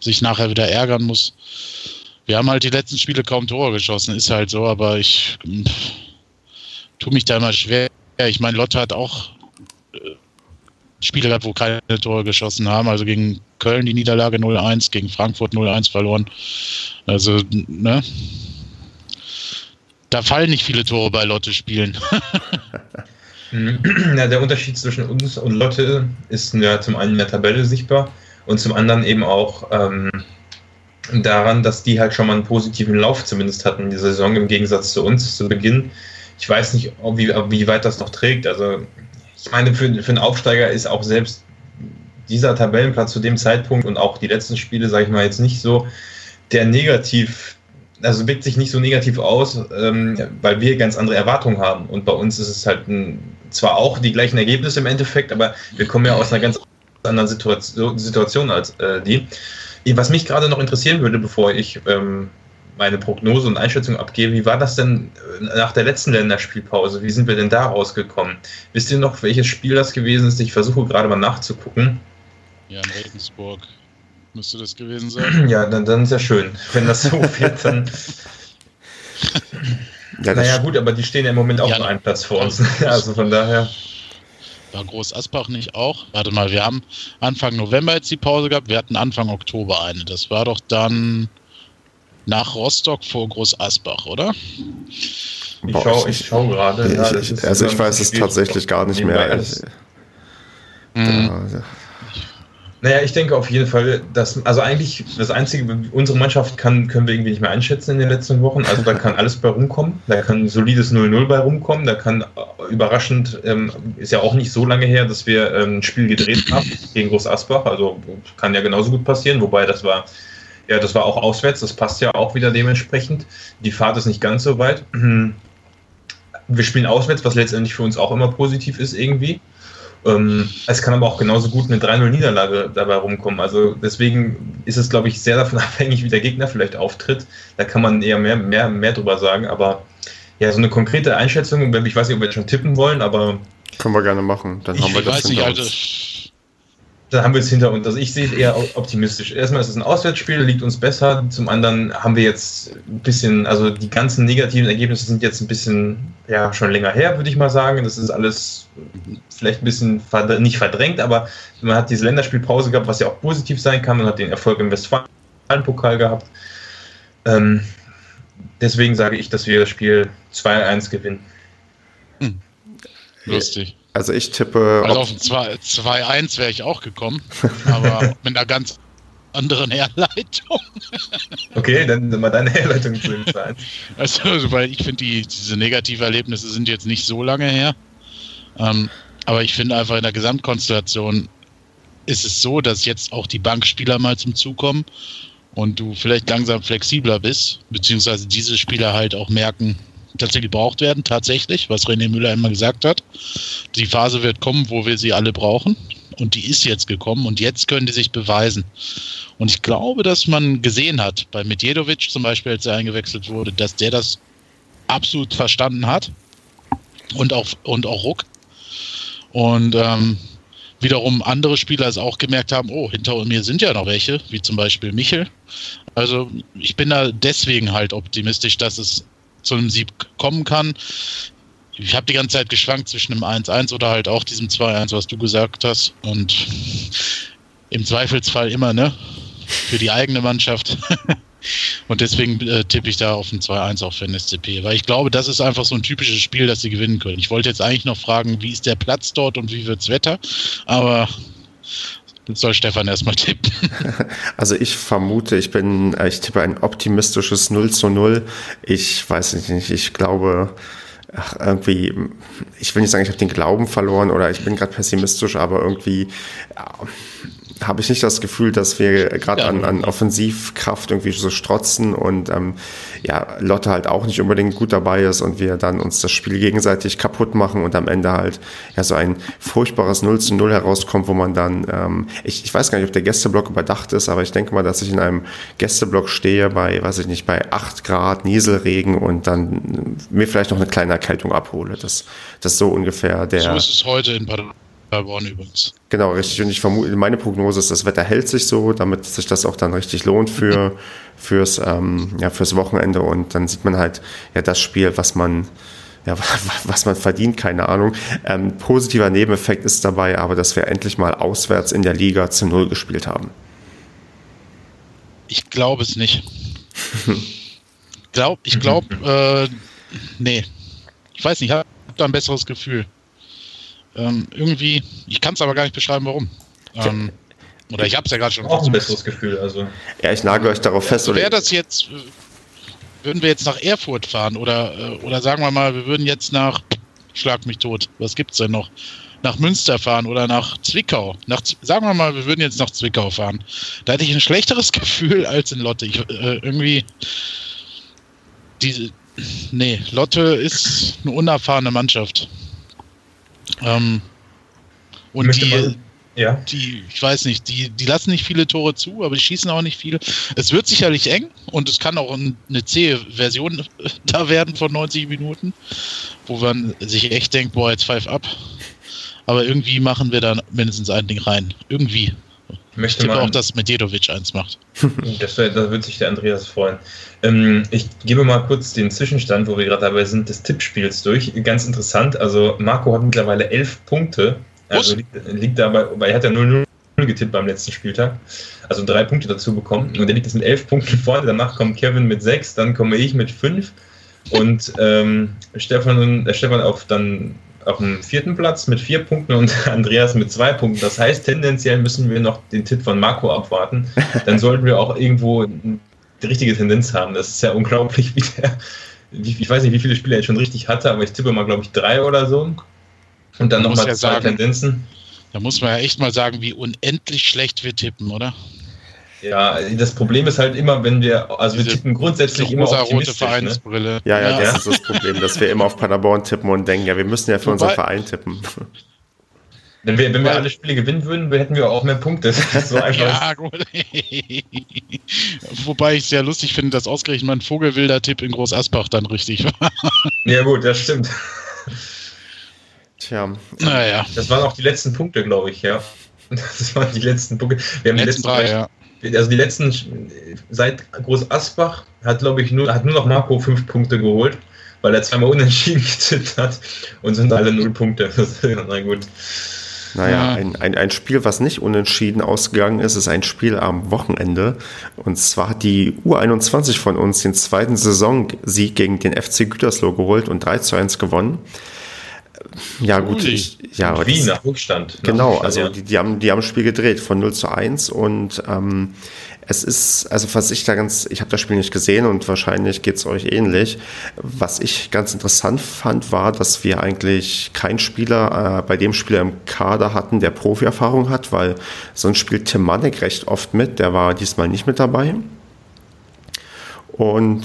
sich nachher wieder ärgern muss. Wir haben halt die letzten Spiele kaum Tore geschossen, ist halt so, aber ich pff, tue mich da immer schwer. Ich meine, Lotte hat auch äh, Spiele gehabt, wo keine Tore geschossen haben. Also gegen Köln die Niederlage 0-1, gegen Frankfurt 0-1 verloren. Also, ne? Da fallen nicht viele Tore bei Lotte spielen. Mhm. <laughs> <clears throat> Ja, der Unterschied zwischen uns und Lotte ist ja zum einen in der Tabelle sichtbar und zum anderen eben auch ähm, daran, dass die halt schon mal einen positiven Lauf zumindest hatten in dieser Saison im Gegensatz zu uns zu Beginn. Ich weiß nicht, ob, wie, wie weit das noch trägt. Also ich meine, für, für einen Aufsteiger ist auch selbst dieser Tabellenplatz zu dem Zeitpunkt und auch die letzten Spiele, sage ich mal, jetzt nicht so der negativ also wirkt sich nicht so negativ aus, ähm, weil wir ganz andere Erwartungen haben. Und bei uns ist es halt ein, zwar auch die gleichen Ergebnisse im Endeffekt, aber wir kommen ja aus einer ganz anderen Situation, Situation als äh, die. Was mich gerade noch interessieren würde, bevor ich ähm, meine Prognose und Einschätzung abgebe, wie war das denn äh, nach der letzten Länderspielpause? Wie sind wir denn da rausgekommen? Wisst ihr noch, welches Spiel das gewesen ist? Ich versuche gerade mal nachzugucken. Ja, in Regensburg müsste das gewesen <clears throat> sein. Ja, dann, dann ist ja schön. Wenn das so <laughs> wird, dann. <laughs> ja, naja, gut, aber die stehen ja im Moment auch ja, nur einen Platz vor uns. <laughs> also von daher. War Groß Asbach nicht auch? Warte mal, wir haben Anfang November jetzt die Pause gehabt, wir hatten Anfang Oktober eine. Das war doch dann nach Rostock vor Groß Asbach, oder? Ich schaue schau gerade. Ja, also ich weiß es tatsächlich gar nicht mehr. Ich, mhm. ja, naja, ich denke auf jeden Fall, dass, also eigentlich das Einzige, unsere Mannschaft kann, können wir irgendwie nicht mehr einschätzen in den letzten Wochen. Also da kann alles bei rumkommen. Da kann solides 0-0 bei rumkommen. Da kann äh, überraschend, ähm, ist ja auch nicht so lange her, dass wir ähm, ein Spiel gedreht haben gegen Groß Asbach. Also kann ja genauso gut passieren. Wobei das war, ja, das war auch auswärts. Das passt ja auch wieder dementsprechend. Die Fahrt ist nicht ganz so weit. Wir spielen auswärts, was letztendlich für uns auch immer positiv ist irgendwie. Ähm, es kann aber auch genauso gut eine 3-0-Niederlage dabei rumkommen. Also deswegen ist es, glaube ich, sehr davon <laughs> abhängig, wie der Gegner vielleicht auftritt. Da kann man eher mehr, mehr, mehr drüber sagen. Aber ja, so eine konkrete Einschätzung, ich weiß nicht, ob wir jetzt schon tippen wollen, aber. Können wir gerne machen. Dann haben wir das nicht, also, da haben wir es hinter uns. Also ich sehe es eher optimistisch. Erstmal ist es ein Auswärtsspiel, liegt uns besser. Zum anderen haben wir jetzt ein bisschen, also die ganzen negativen Ergebnisse sind jetzt ein bisschen, ja, schon länger her, würde ich mal sagen. Das ist alles vielleicht ein bisschen nicht verdrängt, aber man hat diese Länderspielpause gehabt, was ja auch positiv sein kann. Man hat den Erfolg im Westfalen-Pokal gehabt. Ähm, deswegen sage ich, dass wir das Spiel 2-1 gewinnen. Hm. Lustig. Also ich tippe. Also auf 2-1 wäre ich auch gekommen, aber <laughs> mit einer ganz anderen Herleitung. Okay, dann mal deine Herleitung zu dem 2 <laughs> Also, also, weil ich finde, die, diese Erlebnisse sind jetzt nicht so lange her. Ähm, aber ich finde einfach in der Gesamtkonstellation ist es so, dass jetzt auch die Bankspieler mal zum Zug kommen und du vielleicht langsam flexibler bist, beziehungsweise diese Spieler halt auch merken, tatsächlich gebraucht werden, tatsächlich, was René Müller immer gesagt hat. Die Phase wird kommen, wo wir sie alle brauchen. Und die ist jetzt gekommen und jetzt können die sich beweisen. Und ich glaube, dass man gesehen hat, bei Medjedovic zum Beispiel, als er eingewechselt wurde, dass der das absolut verstanden hat. Und auch, und auch Ruck. Und ähm, wiederum andere Spieler es auch gemerkt haben, oh, hinter mir sind ja noch welche, wie zum Beispiel Michel. Also ich bin da deswegen halt optimistisch, dass es zu einem Sieg kommen kann. Ich habe die ganze Zeit geschwankt zwischen einem 1-1 oder halt auch diesem 2-1, was du gesagt hast. Und im Zweifelsfall immer, ne? Für die eigene Mannschaft. <laughs> Und deswegen äh, tippe ich da auf ein 2-1 auf NSCP, weil ich glaube, das ist einfach so ein typisches Spiel, das sie gewinnen können. Ich wollte jetzt eigentlich noch fragen, wie ist der Platz dort und wie wird's Wetter, aber Soll Stefan erstmal tippen. <laughs> Also ich vermute, ich bin, äh, ich tippe ein optimistisches 0 zu 0. Ich weiß nicht, ich glaube, ach, irgendwie, ich will nicht sagen, ich habe den Glauben verloren oder ich bin gerade pessimistisch, aber irgendwie, habe ich nicht das Gefühl, dass wir gerade ja, an, an Offensivkraft irgendwie so strotzen und ähm, ja, Lotte halt auch nicht unbedingt gut dabei ist und wir dann uns das Spiel gegenseitig kaputt machen und am Ende halt ja so ein furchtbares 0 zu 0 herauskommt, wo man dann, ähm, ich, ich weiß gar nicht, ob der Gästeblock überdacht ist, aber ich denke mal, dass ich in einem Gästeblock stehe bei, weiß ich nicht, bei 8 Grad Nieselregen und dann mir vielleicht noch eine kleine Erkältung abhole. Das, das ist so ungefähr der. So ist es heute in Paderborn. Paderborn übrigens. Genau, richtig. Und ich vermute, meine Prognose ist, das Wetter hält sich so, damit sich das auch dann richtig lohnt für, fürs, ähm, ja, fürs Wochenende. Und dann sieht man halt ja das Spiel, was man, ja, <laughs> was man verdient, keine Ahnung. Ähm, positiver Nebeneffekt ist dabei aber, dass wir endlich mal auswärts in der Liga zu Null gespielt haben. Ich glaube es nicht. <laughs> glaub, ich glaube, <laughs> äh, nee. Ich weiß nicht, ich habe da ein besseres Gefühl. Ähm, irgendwie, ich kann es aber gar nicht beschreiben, warum. Ähm, oder ich habe es ja gerade schon. Auch ein besseres Gefühl, also. Ja, ich nagel euch darauf fest. Wäre das jetzt, würden wir jetzt nach Erfurt fahren oder, äh, oder sagen wir mal, wir würden jetzt nach, schlag mich tot, was gibt's denn noch? Nach Münster fahren oder nach Zwickau. Nach, sagen wir mal, wir würden jetzt nach Zwickau fahren. Da hätte ich ein schlechteres <laughs> Gefühl als in Lotte. Ich, äh, irgendwie, diese, nee, Lotte ist eine unerfahrene Mannschaft. Ähm, und die, mal, ja. die, ich weiß nicht, die, die lassen nicht viele Tore zu, aber die schießen auch nicht viele. Es wird sicherlich eng und es kann auch eine zähe Version <laughs> da werden von 90 Minuten, wo man sich echt denkt, boah, jetzt pfeif ab. Aber irgendwie machen wir da mindestens ein Ding rein. Irgendwie. Ich möchte mal, auch, dass Medjedovic eins macht. <laughs> Das, da wird sich der Andreas freuen. Ähm, ich gebe mal kurz den Zwischenstand, wo wir gerade dabei sind, des Tippspiels durch. Ganz interessant. Also Marco hat mittlerweile elf Punkte. Also liegt, liegt dabei, weil er hat ja 0-0 getippt beim letzten Spieltag. Also drei Punkte dazu bekommen. Und er liegt jetzt mit elf Punkten vorne. Danach kommt Kevin mit sechs, dann komme ich mit fünf. Und ähm, Stefan, äh, Stefan auf dann auf dem vierten Platz mit vier Punkten und <laughs> Andreas mit zwei Punkten. Das heißt, tendenziell müssen wir noch den Tipp von Marco abwarten. <laughs> Dann sollten wir auch irgendwo die richtige Tendenz haben. Das ist ja unglaublich, wie der, ich weiß nicht, wie viele Spiele er schon richtig hatte, aber ich tippe mal, glaube ich, drei oder so. Und dann nochmal ja zwei sagen, Tendenzen. Da muss man ja echt mal sagen, wie unendlich schlecht wir tippen, oder? Ja, das Problem ist halt immer, wenn wir, also Diese wir tippen grundsätzlich immer optimistisch. Rote ne? Vereinsbrille. Ne? Ja, ja, ja, das ist das Problem, dass wir immer auf Paderborn tippen und denken, ja, wir müssen ja für unseren Verein tippen. Wenn wir, wenn wir alle Spiele gewinnen würden, hätten wir auch mehr Punkte. <laughs> So ja, gut. <laughs> Wobei ich es sehr lustig finde, dass ausgerechnet mein Vogelwilder Tipp in Groß Asbach dann richtig war. <laughs> Ja, gut, das stimmt. Tja. Naja. Das waren auch die letzten Punkte, glaube ich, ja. Das waren die letzten Punkte. Wir haben die letzten, drei, ja. Also die letzten, seit Groß Asbach hat, glaube ich, nur, hat nur noch Marco fünf Punkte geholt, weil er zweimal unentschieden <laughs> getippt hat und sind alle null Punkte. Na gut. Naja, ein, ein, ein Spiel, was nicht unentschieden ausgegangen ist, ist ein Spiel am Wochenende. Und zwar hat die U21 von uns den zweiten Saisonsieg gegen den FC Gütersloh geholt und 3 zu 1 gewonnen. Ja, gut. Ich, ja, Wie nach Rückstand. Genau, Rückstand, also ja. die, die, haben, die haben das Spiel gedreht von 0 zu 1 und ähm, es ist, also was ich da ganz, ich habe das Spiel nicht gesehen und wahrscheinlich geht es euch ähnlich. Was ich ganz interessant fand, war, dass wir eigentlich keinen Spieler äh, bei dem Spieler im Kader hatten, der Profi-Erfahrung hat, weil sonst spielt Tim Manek recht oft mit, der war diesmal nicht mit dabei. Und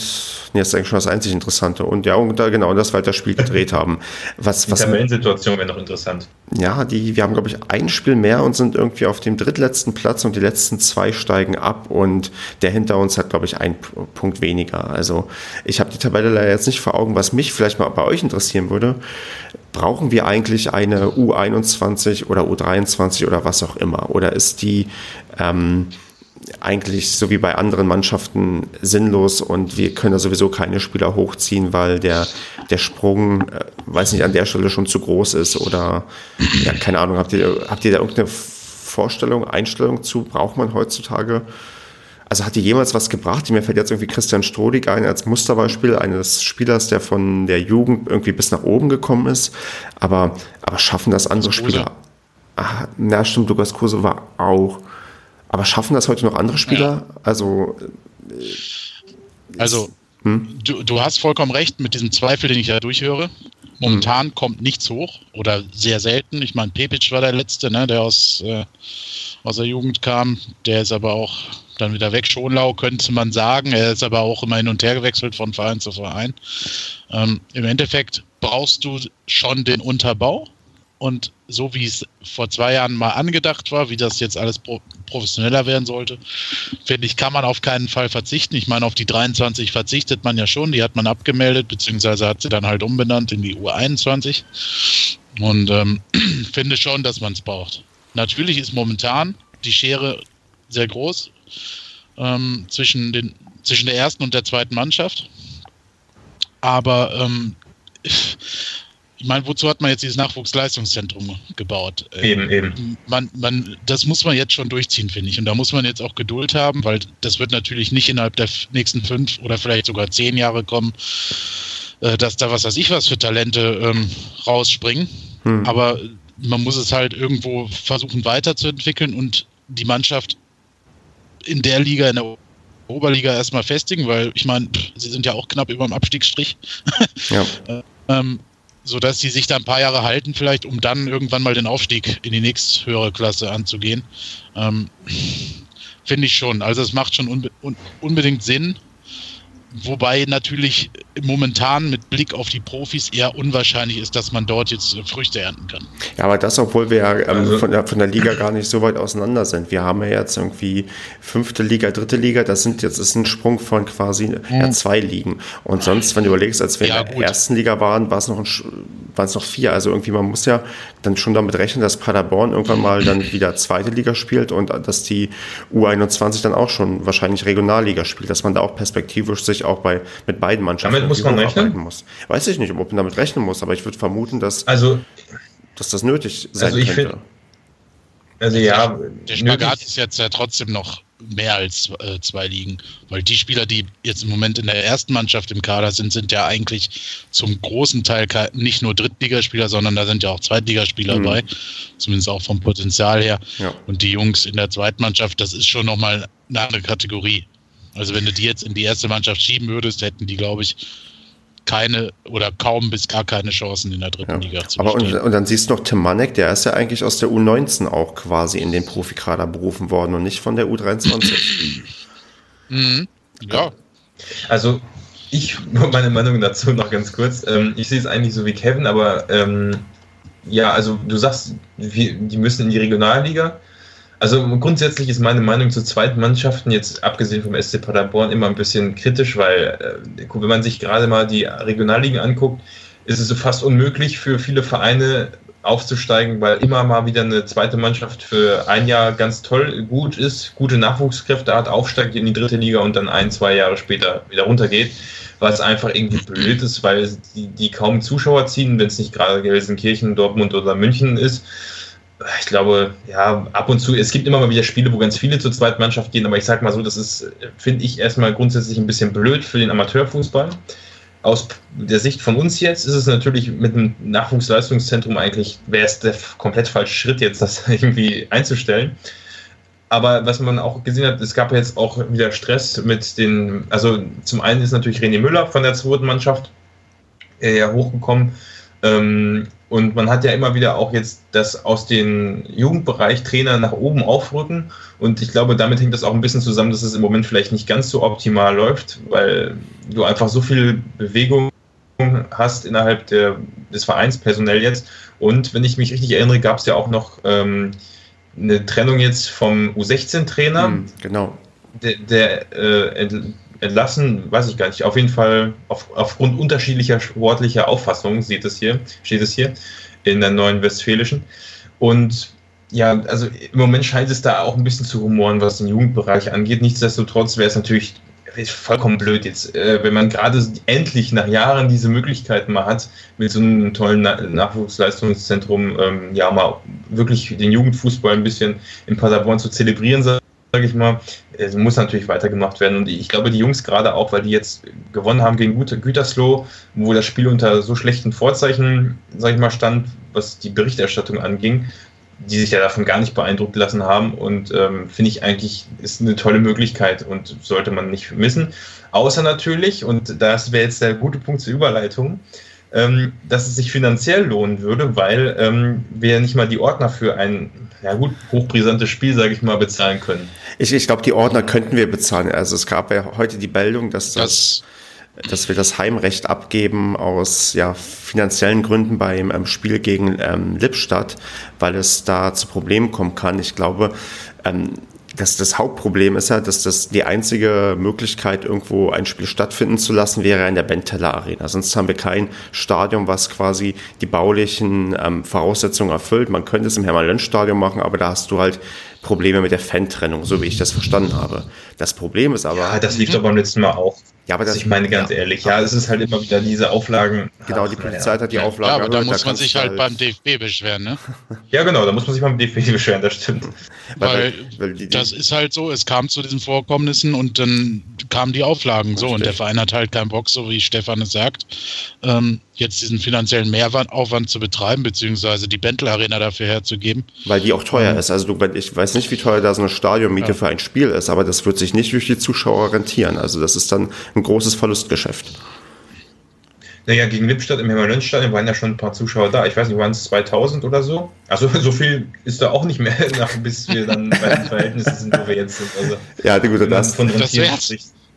nee, das ist eigentlich schon das einzig Interessante. Und ja, und da genau das, weil das Spiel gedreht haben. Was, die was, Tabellensituation wäre noch interessant. Ja, die, wir haben, glaube ich, ein Spiel mehr und sind irgendwie auf dem drittletzten Platz und die letzten zwei steigen ab und der hinter uns hat, glaube ich, einen Punkt weniger. Also ich habe die Tabelle leider jetzt nicht vor Augen, was mich vielleicht mal bei euch interessieren würde. Brauchen wir eigentlich eine U21 oder U23 oder was auch immer? Oder ist die ähm, eigentlich so wie bei anderen Mannschaften sinnlos und wir können da sowieso keine Spieler hochziehen, weil der, der Sprung, äh, weiß nicht, an der Stelle schon zu groß ist oder ja, keine Ahnung, habt ihr, habt ihr da irgendeine Vorstellung, Einstellung zu, braucht man heutzutage? Also hat die jemals was gebracht? Mir fällt jetzt irgendwie Christian Strodig ein als Musterbeispiel eines Spielers, der von der Jugend irgendwie bis nach oben gekommen ist. Aber, aber schaffen das andere Spieler? Ah, na stimmt, Lukas Kurse war auch. Aber schaffen das heute noch andere Spieler? Ja. Also. Äh, also, hm? du, du hast vollkommen recht mit diesem Zweifel, den ich ja durchhöre. Momentan hm. kommt nichts hoch oder sehr selten. Ich meine, Pepic war der Letzte, ne, der aus, äh, aus der Jugend kam. Der ist aber auch dann wieder weg. Schonlau könnte man sagen. Er ist aber auch immer hin und her gewechselt von Verein zu Verein. Ähm, Im Endeffekt brauchst du schon den Unterbau. Und so wie es vor zwei Jahren mal angedacht war, wie das jetzt alles pro professioneller werden sollte, finde ich, kann man auf keinen Fall verzichten. Ich meine, auf die 23 verzichtet man ja schon, die hat man abgemeldet, beziehungsweise hat sie dann halt umbenannt in die U21. Und ähm, <clears throat> finde schon, dass man es braucht. Natürlich ist momentan die Schere sehr groß ähm, zwischen, den, zwischen der ersten und der zweiten Mannschaft. Aber ähm, ich meine, wozu hat man jetzt dieses Nachwuchsleistungszentrum gebaut? Äh, eben, eben. Man, man, das muss man jetzt schon durchziehen, finde ich. Und da muss man jetzt auch Geduld haben, weil das wird natürlich nicht innerhalb der nächsten fünf oder vielleicht sogar zehn Jahre kommen, äh, dass da was weiß ich was für Talente ähm, rausspringen. Hm. Aber man muss es halt irgendwo versuchen weiterzuentwickeln und die Mannschaft in der Liga, in der Oberliga erstmal festigen, weil ich meine, sie sind ja auch knapp über dem Abstiegsstrich. Ja. <laughs> ähm, so dass sie sich da ein paar Jahre halten, vielleicht, um dann irgendwann mal den Aufstieg in die nächsthöhere Klasse anzugehen. Ähm, Finde ich schon. Also es macht schon unbe unbedingt Sinn, Wobei natürlich momentan mit Blick auf die Profis eher unwahrscheinlich ist, dass man dort jetzt Früchte ernten kann. Ja, aber das, obwohl wir ja ähm, also, von, der, von der Liga gar nicht so weit auseinander sind. Wir haben ja jetzt irgendwie fünfte Liga, dritte Liga, das sind jetzt ist ein Sprung von quasi mhm. ja, zwei Ligen. Und sonst, wenn du überlegst, als wir ja, in der gut. ersten Liga waren, war es noch, waren es noch vier. Also irgendwie, man muss ja dann schon damit rechnen, dass Paderborn irgendwann mal dann wieder zweite Liga spielt und dass die U21 dann auch schon wahrscheinlich Regionalliga spielt, dass man da auch perspektivisch sich auch bei, mit beiden Mannschaften damit muss man rechnen? muss. Weiß ich nicht, ob man damit rechnen muss, aber ich würde vermuten, dass, also, dass das nötig sein also könnte. Find, also ja, der Spagat ist jetzt ja trotzdem noch mehr als äh, zwei Ligen, weil die Spieler, die jetzt im Moment in der ersten Mannschaft im Kader sind, sind ja eigentlich zum großen Teil nicht nur Drittligaspieler, sondern da sind ja auch Zweitligaspieler mhm. bei, zumindest auch vom Potenzial her. Ja. Und die Jungs in der Zweitmannschaft, das ist schon nochmal eine andere Kategorie. Also wenn du die jetzt in die erste Mannschaft schieben würdest, hätten die, glaube ich, keine oder kaum bis gar keine Chancen in der dritten ja. Liga zu Aber und, und, dann siehst du noch Tim Manek, der ist ja eigentlich aus der U19 auch quasi in den Profikader berufen worden und nicht von der U23. <clears throat> mhm. Ja. Also ich, meine Meinung dazu noch ganz kurz. Ähm, ich sehe es eigentlich so wie Kevin, aber ähm, ja, also du sagst, wir, die müssen in die Regionalliga. Also grundsätzlich ist meine Meinung zu zweiten Mannschaften jetzt abgesehen vom SC Paderborn immer ein bisschen kritisch, weil äh, wenn man sich gerade mal die Regionalligen anguckt, ist es so fast unmöglich für viele Vereine aufzusteigen, weil immer mal wieder eine zweite Mannschaft für ein Jahr ganz toll gut ist, gute Nachwuchskräfte hat, aufsteigt in die dritte Liga und dann ein, zwei Jahre später wieder runtergeht, was einfach irgendwie blöd ist, weil die, die kaum Zuschauer ziehen, wenn es nicht gerade Gelsenkirchen, Dortmund oder München ist ich glaube, ja, ab und zu, es gibt immer mal wieder Spiele, wo ganz viele zur zweiten Mannschaft gehen, aber ich sag mal so, das ist, finde ich, erstmal grundsätzlich ein bisschen blöd für den Amateurfußball. Aus der Sicht von uns jetzt ist es natürlich mit einem Nachwuchsleistungszentrum eigentlich, wäre es der komplett falsche Schritt jetzt, das <laughs> irgendwie einzustellen. Aber was man auch gesehen hat, es gab jetzt auch wieder Stress mit den, also zum einen ist natürlich René Müller von der zweiten Mannschaft äh, ja hochgekommen. Ähm, und man hat ja immer wieder auch jetzt das aus dem Jugendbereich Trainer nach oben aufrücken. Und ich glaube, damit hängt das auch ein bisschen zusammen, dass es im Moment vielleicht nicht ganz so optimal läuft, weil du einfach so viel Bewegung hast innerhalb der, des Vereins personell jetzt. Und wenn ich mich richtig erinnere, gab es ja auch noch ähm, eine Trennung jetzt vom U16-Trainer. Hm, genau. Der, der äh, entlassen, weiß ich gar nicht. Auf jeden Fall auf, aufgrund unterschiedlicher sportlicher Auffassungen steht es hier, steht es hier in der neuen Westfälischen. Und ja, also im Moment scheint es da auch ein bisschen zu humoren, was den Jugendbereich angeht. Nichtsdestotrotz wäre es natürlich vollkommen blöd jetzt, äh, wenn man gerade endlich nach Jahren diese Möglichkeiten mal hat, mit so einem tollen Na Nachwuchsleistungszentrum ähm, ja mal wirklich den Jugendfußball ein bisschen in Paderborn zu zelebrieren, sage ich mal. Es muss natürlich weitergemacht werden und ich glaube, die Jungs gerade auch, weil die jetzt gewonnen haben gegen Gütersloh, wo das Spiel unter so schlechten Vorzeichen, sage ich mal, stand, was die Berichterstattung anging, die sich ja davon gar nicht beeindruckt lassen haben. Und ähm, finde ich eigentlich ist eine tolle Möglichkeit und sollte man nicht missen. Außer natürlich, und das wäre jetzt der gute Punkt zur Überleitung, ähm, dass es sich finanziell lohnen würde, weil ähm, wir nicht mal die Ordner für ein ja gut, hochbrisantes Spiel, sage ich mal, bezahlen können. Ich, ich glaube, die Ordner könnten wir bezahlen. Also es gab ja heute die Meldung, dass das, das dass wir das Heimrecht abgeben aus ja, finanziellen Gründen beim ähm, Spiel gegen ähm, Lippstadt, weil es da zu Problemen kommen kann. Ich glaube, ähm, das, das Hauptproblem ist ja, dass das die einzige Möglichkeit, irgendwo ein Spiel stattfinden zu lassen, wäre in der Benteller Arena. Sonst haben wir kein Stadion, was quasi die baulichen ähm, Voraussetzungen erfüllt. Man könnte es im Hermann-Lenz-Stadion machen, aber da hast du halt Probleme mit der Fan-Trennung, so wie ich das verstanden habe. Das Problem ist aber. Ja, das lief doch beim letzten Mal auch. Ja, aber das, ich meine ganz ja, ehrlich, ja, es ist halt immer wieder diese Auflagen. Genau, die Polizei ja. hat die Auflagen. Ja, aber da muss man sich halt, halt beim DFB beschweren, ne? <laughs> ja, genau, da muss man sich beim DFB beschweren, das stimmt. Weil, weil die, die, das ist halt so, es kam zu diesen Vorkommnissen und dann kamen die Auflagen so und der Verein hat halt keinen Bock, so wie Stefan es sagt, ähm, jetzt diesen finanziellen Mehraufwand zu betreiben, beziehungsweise die Bentel Arena dafür herzugeben. Weil die auch teuer ähm, ist. Also du, ich weiß nicht, wie teuer da so eine Stadionmiete ja. für ein Spiel ist, aber das wird sich nicht durch die Zuschauer rentieren. Also das ist dann ein großes Verlustgeschäft. Naja, gegen Lippstadt im Hermann-Lenz-Stadion waren ja schon ein paar Zuschauer da. Ich weiß nicht, waren es 2000 oder so? Also <laughs> so viel ist da auch nicht mehr, <laughs> nach, bis wir dann bei den Verhältnissen sind, wo wir jetzt sind. Also, ja, gut, das, von das wäre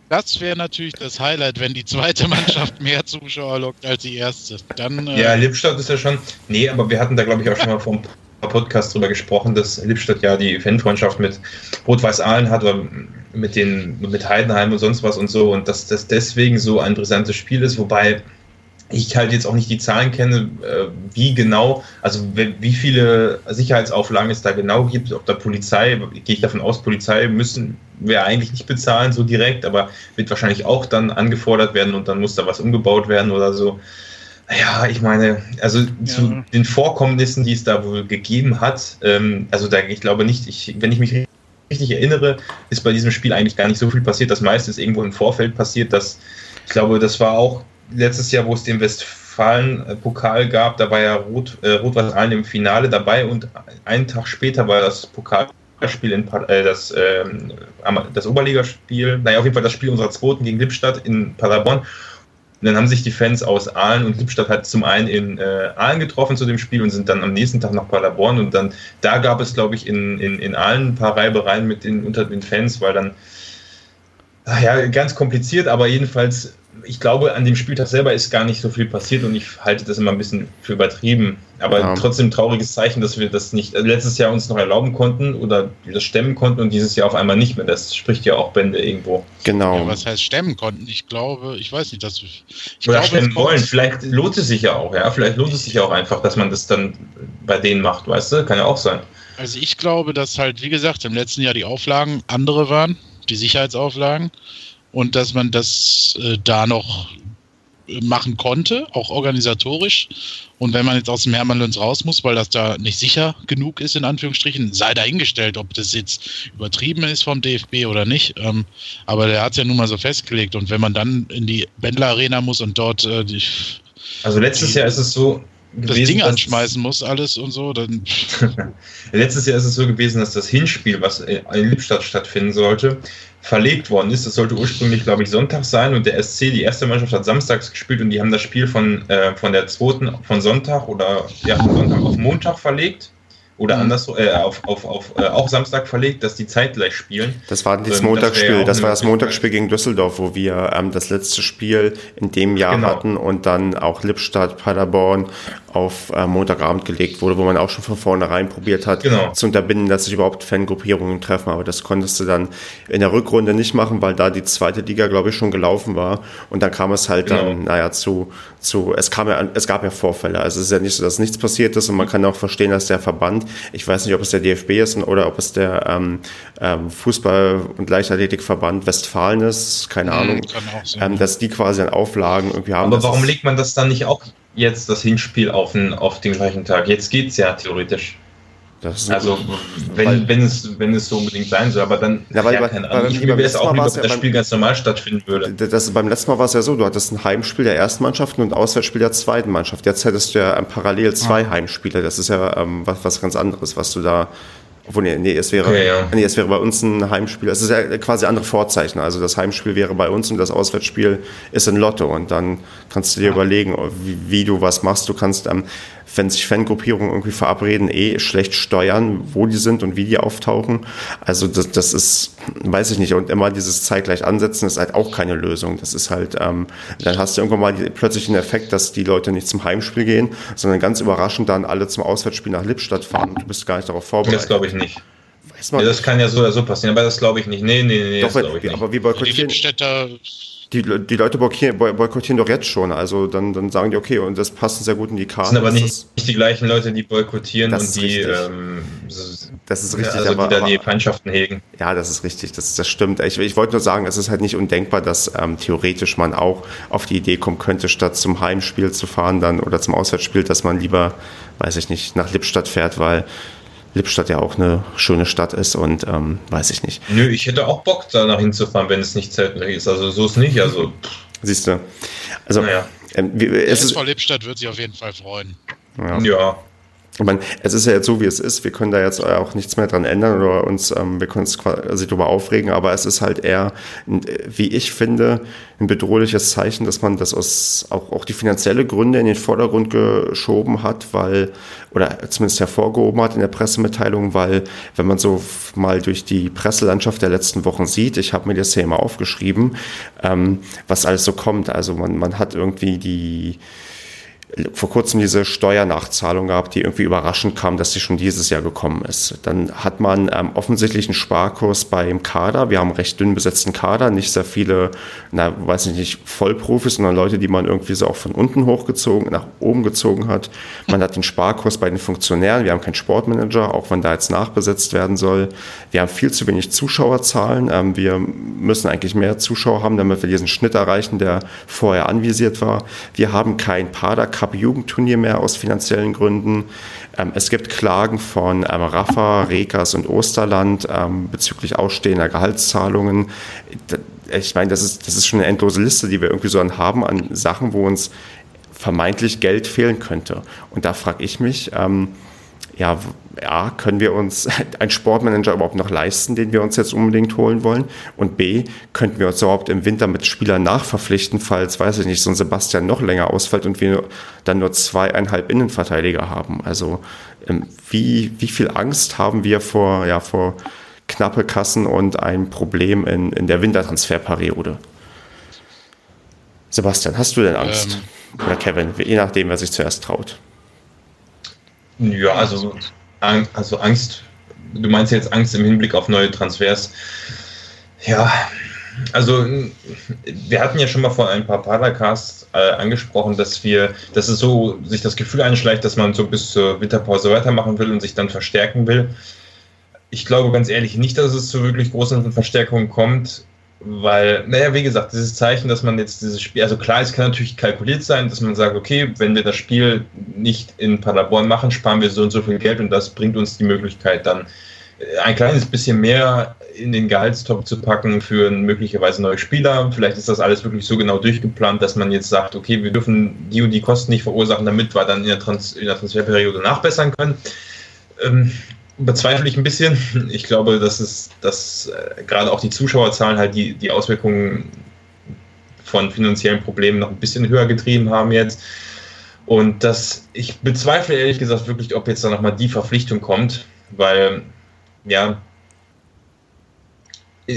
das wäre natürlich das Highlight, wenn die zweite Mannschaft mehr Zuschauer lockt als die erste. Dann, äh ja, Lippstadt ist ja schon. Nee, aber wir hatten da, glaube ich, auch schon mal vor ein paar Podcasts drüber gesprochen, dass Lippstadt ja die Fanfreundschaft mit Rot-Weiß-Aalen hat oder mit, den, mit Heidenheim und sonst was und so und dass das deswegen so ein brisantes Spiel ist, wobei ich halt jetzt auch nicht die Zahlen kenne, äh, wie genau, also wie viele Sicherheitsauflagen es da genau gibt, ob da Polizei, gehe ich davon aus, Polizei müssen wir eigentlich nicht bezahlen so direkt, aber wird wahrscheinlich auch dann angefordert werden und dann muss da was umgebaut werden oder so. Ja, ich meine, also ja. zu den Vorkommnissen, die es da wohl gegeben hat, ähm, also da, ich glaube nicht, ich, wenn ich mich richtig erinnere, ist bei diesem Spiel eigentlich gar nicht so viel passiert. Das meiste ist irgendwo im Vorfeld passiert, dass ich glaube, das war auch letztes Jahr, wo es den Westfalen-Pokal gab, da war ja Rot, äh, Rot-Weiß-Aalen im Finale dabei und einen Tag später war das Pokalspiel in äh, das, äh, das Oberligaspiel, naja, auf jeden Fall das Spiel unserer zweiten gegen Lippstadt in Paderborn. Und dann haben sich die Fans aus Aalen und Lippstadt halt zum einen in äh, Aalen getroffen zu dem Spiel und sind dann am nächsten Tag nach Paderborn. Und dann, da gab es, glaube ich, in, in, in Aalen ein paar Reibereien mit den, unter den Fans, weil dann, ja, ganz kompliziert, aber jedenfalls ich glaube, an dem Spieltag selber ist gar nicht so viel passiert und ich halte das immer ein bisschen für übertrieben. Aber ja. trotzdem trauriges Zeichen, dass wir das nicht äh, letztes Jahr uns noch erlauben konnten oder das stemmen konnten und dieses Jahr auf einmal nicht mehr. Das spricht ja auch Bände irgendwo. Genau. Ja, was heißt stemmen konnten? Ich glaube, ich weiß nicht, dass ich oder glaube, stemmen wollen. Vielleicht lohnt es sich ja auch, ja. Vielleicht lohnt es sich ja auch einfach, dass man das dann bei denen macht, weißt du? Kann ja auch sein. Also ich glaube, dass halt, wie gesagt, im letzten Jahr die Auflagen andere waren, die Sicherheitsauflagen und dass man das äh, da noch machen konnte, auch organisatorisch. Und wenn man jetzt aus dem Hermann-Lenz raus muss, weil das da nicht sicher genug ist, in Anführungsstrichen, sei dahingestellt, ob das jetzt übertrieben ist vom DFB oder nicht. Ähm, aber der hat es ja nun mal so festgelegt. Und wenn man dann in die Bändler Arena muss und dort äh, die, Also letztes die, Jahr ist es so, das gewesen, Ding anschmeißen muss, alles und so, dann. <laughs> Letztes Jahr ist es so gewesen, dass das Hinspiel, was in Lippstadt stattfinden sollte, verlegt worden ist. Das sollte ursprünglich, glaube ich, Sonntag sein und der SC, die erste Mannschaft, hat samstags gespielt und die haben das Spiel von, äh, von der zweiten, von Sonntag oder ja, von Sonntag auf Montag verlegt oder mhm. anders äh, auf, auf, auf äh, auch Samstag verlegt, dass die zeitgleich spielen. Das war das ähm, Montagsspiel, das, das war das Montagsspiel gegen Düsseldorf, wo wir ähm, das letzte Spiel in dem Jahr genau. hatten und dann auch Lippstadt, Paderborn auf äh, Montagabend gelegt wurde, wo man auch schon von vornherein probiert hat, genau. zu unterbinden, dass sich überhaupt Fangruppierungen treffen. Aber das konntest du dann in der Rückrunde nicht machen, weil da die zweite Liga, glaube ich, schon gelaufen war. Und dann kam es halt genau. dann, naja, zu, zu, es kam ja, es gab ja Vorfälle. Also es ist ja nicht so, dass nichts passiert ist und man kann auch verstehen, dass der Verband, ich weiß nicht, ob es der DFB ist oder ob es der ähm, ähm, Fußball- und Leichtathletikverband Westfalen ist, keine mhm, Ahnung, ähm, dass die quasi dann Auflagen irgendwie haben. Aber warum legt man das dann nicht auch jetzt das Hinspiel auf den, auf den gleichen Tag. Jetzt geht es ja theoretisch. also wenn, wenn, es, wenn es so unbedingt sein soll, aber dann ja, weil, ja, keine Ahnung. Ich wäre es auch lieber, wenn das Spiel ganz normal stattfinden würde. Das, beim letzten Mal war es ja so, du hattest ein Heimspiel der ersten Mannschaft und ein Auswärtsspiel der zweiten Mannschaft. Jetzt hättest du ja parallel zwei ah. Heimspiele. Das ist ja ähm, was, was ganz anderes, was du da obwohl, nee, nee, es wäre, okay, ja. nee, es wäre bei uns ein Heimspiel. Es ist ja quasi andere Vorzeichen. Also das Heimspiel wäre bei uns und das Auswärtsspiel ist in Lotto. Und dann kannst du dir ja. überlegen, wie, wie, du was machst. Du kannst ähm, wenn sich Fangruppierungen irgendwie verabreden, eh schlecht steuern, wo die sind und wie die auftauchen. Also das, das ist, weiß ich nicht, und immer dieses zeitgleich ansetzen ist halt auch keine Lösung. Das ist halt, ähm, dann hast du irgendwann mal die, plötzlich den Effekt, dass die Leute nicht zum Heimspiel gehen, sondern ganz überraschend dann alle zum Auswärtsspiel nach Lippstadt fahren und du bist gar nicht darauf vorbereitet. Das glaube ich nicht. Ja, das kann ja so oder so passieren, aber das glaube ich nicht. Nee, nee, nee, Doch, das ich nicht. Aber wie boykottieren... Die Lippstädter die, die Leute boykottieren doch jetzt schon. Also dann, dann sagen die, okay, und das passt sehr gut in die Karte. Das sind aber nicht, das, nicht die gleichen Leute, die boykottieren und die, ähm, das ist richtig, also aber, die da die Feindschaften hegen. Ja, das ist richtig, das, das stimmt. Ich, ich wollte nur sagen, es ist halt nicht undenkbar, dass ähm, theoretisch man auch auf die Idee kommen könnte, statt zum Heimspiel zu fahren dann oder zum Auswärtsspiel, dass man lieber, weiß ich nicht, nach Lippstadt fährt, weil Lippstadt ja auch eine schöne Stadt ist und ähm, weiß ich nicht. Nö, ich hätte auch Bock, da nach hinzufahren, wenn es nicht zeltlich ist. Also so ist nicht. Also. <laughs> Siehst du. Also, naja. ähm, wie, es ist, Lippstadt wird sich auf jeden Fall freuen. Ja. ja. Ich meine, es ist ja jetzt so, wie es ist. Wir können da jetzt auch nichts mehr dran ändern oder uns, ähm, wir können uns quasi darüber aufregen, aber es ist halt eher, wie ich finde, ein bedrohliches Zeichen, dass man das aus auch, auch die finanzielle Gründe in den Vordergrund geschoben hat, weil, oder zumindest hervorgehoben hat in der Pressemitteilung, weil, wenn man so mal durch die Presselandschaft der letzten Wochen sieht, ich habe mir das ja immer aufgeschrieben, ähm, was alles so kommt. Also man, man hat irgendwie die vor kurzem diese Steuernachzahlung gehabt, die irgendwie überraschend kam, dass sie schon dieses Jahr gekommen ist. Dann hat man ähm, offensichtlich einen Sparkurs beim Kader. Wir haben einen recht dünn besetzten Kader, nicht sehr viele, na, weiß ich nicht, Vollprofis, sondern Leute, die man irgendwie so auch von unten hochgezogen, nach oben gezogen hat. Man hat den Sparkurs bei den Funktionären. Wir haben keinen Sportmanager, auch wenn da jetzt nachbesetzt werden soll. Wir haben viel zu wenig Zuschauerzahlen. Ähm, wir müssen eigentlich mehr Zuschauer haben, damit wir diesen Schnitt erreichen, der vorher anvisiert war. Wir haben kein Pader Cup-Jugendturnier mehr aus finanziellen Gründen. Ähm, es gibt Klagen von ähm, Rafa, Rekas und Osterland ähm, bezüglich ausstehender Gehaltszahlungen. Ich meine, das ist, das ist schon eine endlose Liste, die wir irgendwie so haben an Sachen, wo uns vermeintlich Geld fehlen könnte. Und da frage ich mich, ähm, ja, A, können wir uns <laughs> einen Sportmanager überhaupt noch leisten, den wir uns jetzt unbedingt holen wollen? Und B, könnten wir uns überhaupt im Winter mit Spielern nachverpflichten, falls, weiß ich nicht, so ein Sebastian noch länger ausfällt und wir dann nur zweieinhalb Innenverteidiger haben? Also ähm, wie, wie viel Angst haben wir vor, ja, vor knappe Kassen und ein Problem in, in der Wintertransferperiode? Sebastian, hast du denn Angst? Ähm. Oder Kevin, je nachdem, wer sich zuerst traut. Ja, also, also Angst, du meinst jetzt Angst im Hinblick auf neue Transfers. Ja, also wir hatten ja schon mal vor ein paar Podcasts äh, angesprochen, dass wir, dass es so sich das Gefühl einschleicht, dass man so bis zur Winterpause weitermachen will und sich dann verstärken will. Ich glaube ganz ehrlich nicht, dass es zu wirklich großen Verstärkungen kommt. Weil, naja, wie gesagt, dieses Zeichen, dass man jetzt dieses Spiel, also klar, es kann natürlich kalkuliert sein, dass man sagt, okay, wenn wir das Spiel nicht in Paderborn machen, sparen wir so und so viel Geld und das bringt uns die Möglichkeit, dann äh, ein kleines bisschen mehr in den Gehaltstop zu packen für möglicherweise neue Spieler. Vielleicht ist das alles wirklich so genau durchgeplant, dass man jetzt sagt, okay, wir dürfen die und die Kosten nicht verursachen, damit wir dann in der, Trans in der Transferperiode nachbessern können. Ähm, bezweifle ich ein bisschen. Ich glaube, dass es, dass äh, gerade auch die Zuschauerzahlen halt die, die Auswirkungen von finanziellen Problemen noch ein bisschen höher getrieben haben jetzt. Und dass ich bezweifle ehrlich gesagt wirklich, ob jetzt da nochmal die Verpflichtung kommt, weil ja,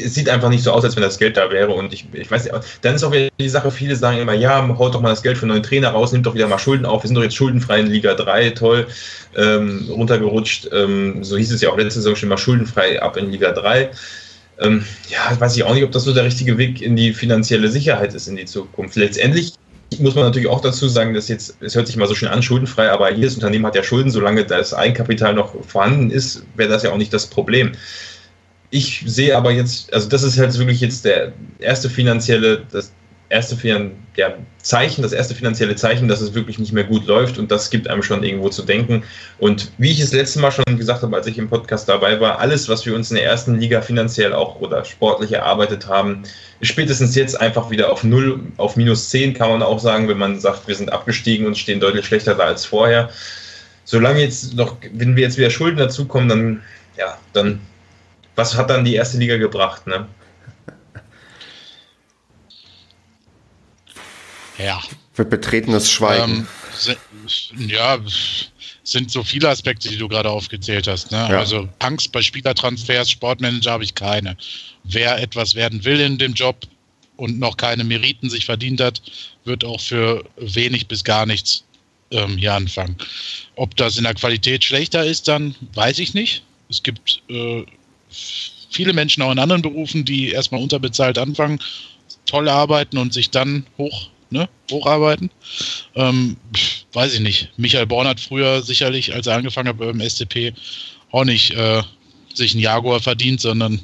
es sieht einfach nicht so aus, als wenn das Geld da wäre. Und ich, ich weiß nicht, dann ist auch wieder die Sache, viele sagen immer, ja, haut doch mal das Geld für einen neuen Trainer raus, nimmt doch wieder mal Schulden auf. Wir sind doch jetzt schuldenfrei in Liga 3, toll, ähm, runtergerutscht. Ähm, so hieß es ja auch letzte Saison schon mal schuldenfrei ab in Liga 3. Ähm, ja, weiß ich auch nicht, ob das so der richtige Weg in die finanzielle Sicherheit ist in die Zukunft. Letztendlich muss man natürlich auch dazu sagen, dass jetzt, es hört sich mal so schön an, schuldenfrei, aber jedes Unternehmen hat ja Schulden, solange das Eigenkapital noch vorhanden ist, wäre das ja auch nicht das Problem. Ich sehe aber jetzt, also das ist halt wirklich jetzt der erste finanzielle, das erste ja, Zeichen, das erste finanzielle Zeichen, dass es wirklich nicht mehr gut läuft und das gibt einem schon irgendwo zu denken. Und wie ich es letzte Mal schon gesagt habe, als ich im Podcast dabei war, alles, was wir uns in der ersten Liga finanziell auch oder sportlich erarbeitet haben, ist spätestens jetzt einfach wieder auf null, auf minus zehn kann man auch sagen, wenn man sagt, wir sind abgestiegen und stehen deutlich schlechter da als vorher. Solange jetzt noch, wenn wir jetzt wieder Schulden dazukommen, dann, ja, dann, was hat dann die erste Liga gebracht, ne? Ja. Wird betretenes Schweigen. Ähm, ja, sind so viele Aspekte, die du gerade aufgezählt hast. Ne? Ja. Also Angst bei Spielertransfers, Sportmanager habe ich keine. Wer etwas werden will in dem Job und noch keine Meriten sich verdient hat, wird auch für wenig bis gar nichts ähm, hier anfangen. Ob das in der Qualität schlechter ist, dann weiß ich nicht. Es gibt äh, viele Menschen auch in anderen Berufen, die erstmal unterbezahlt anfangen, toll arbeiten und sich dann hoch ne, hocharbeiten. Ähm, weiß ich nicht. Michael Born hat früher sicherlich, als er angefangen hat beim SCP, auch nicht äh, sich einen Jaguar verdient, sondern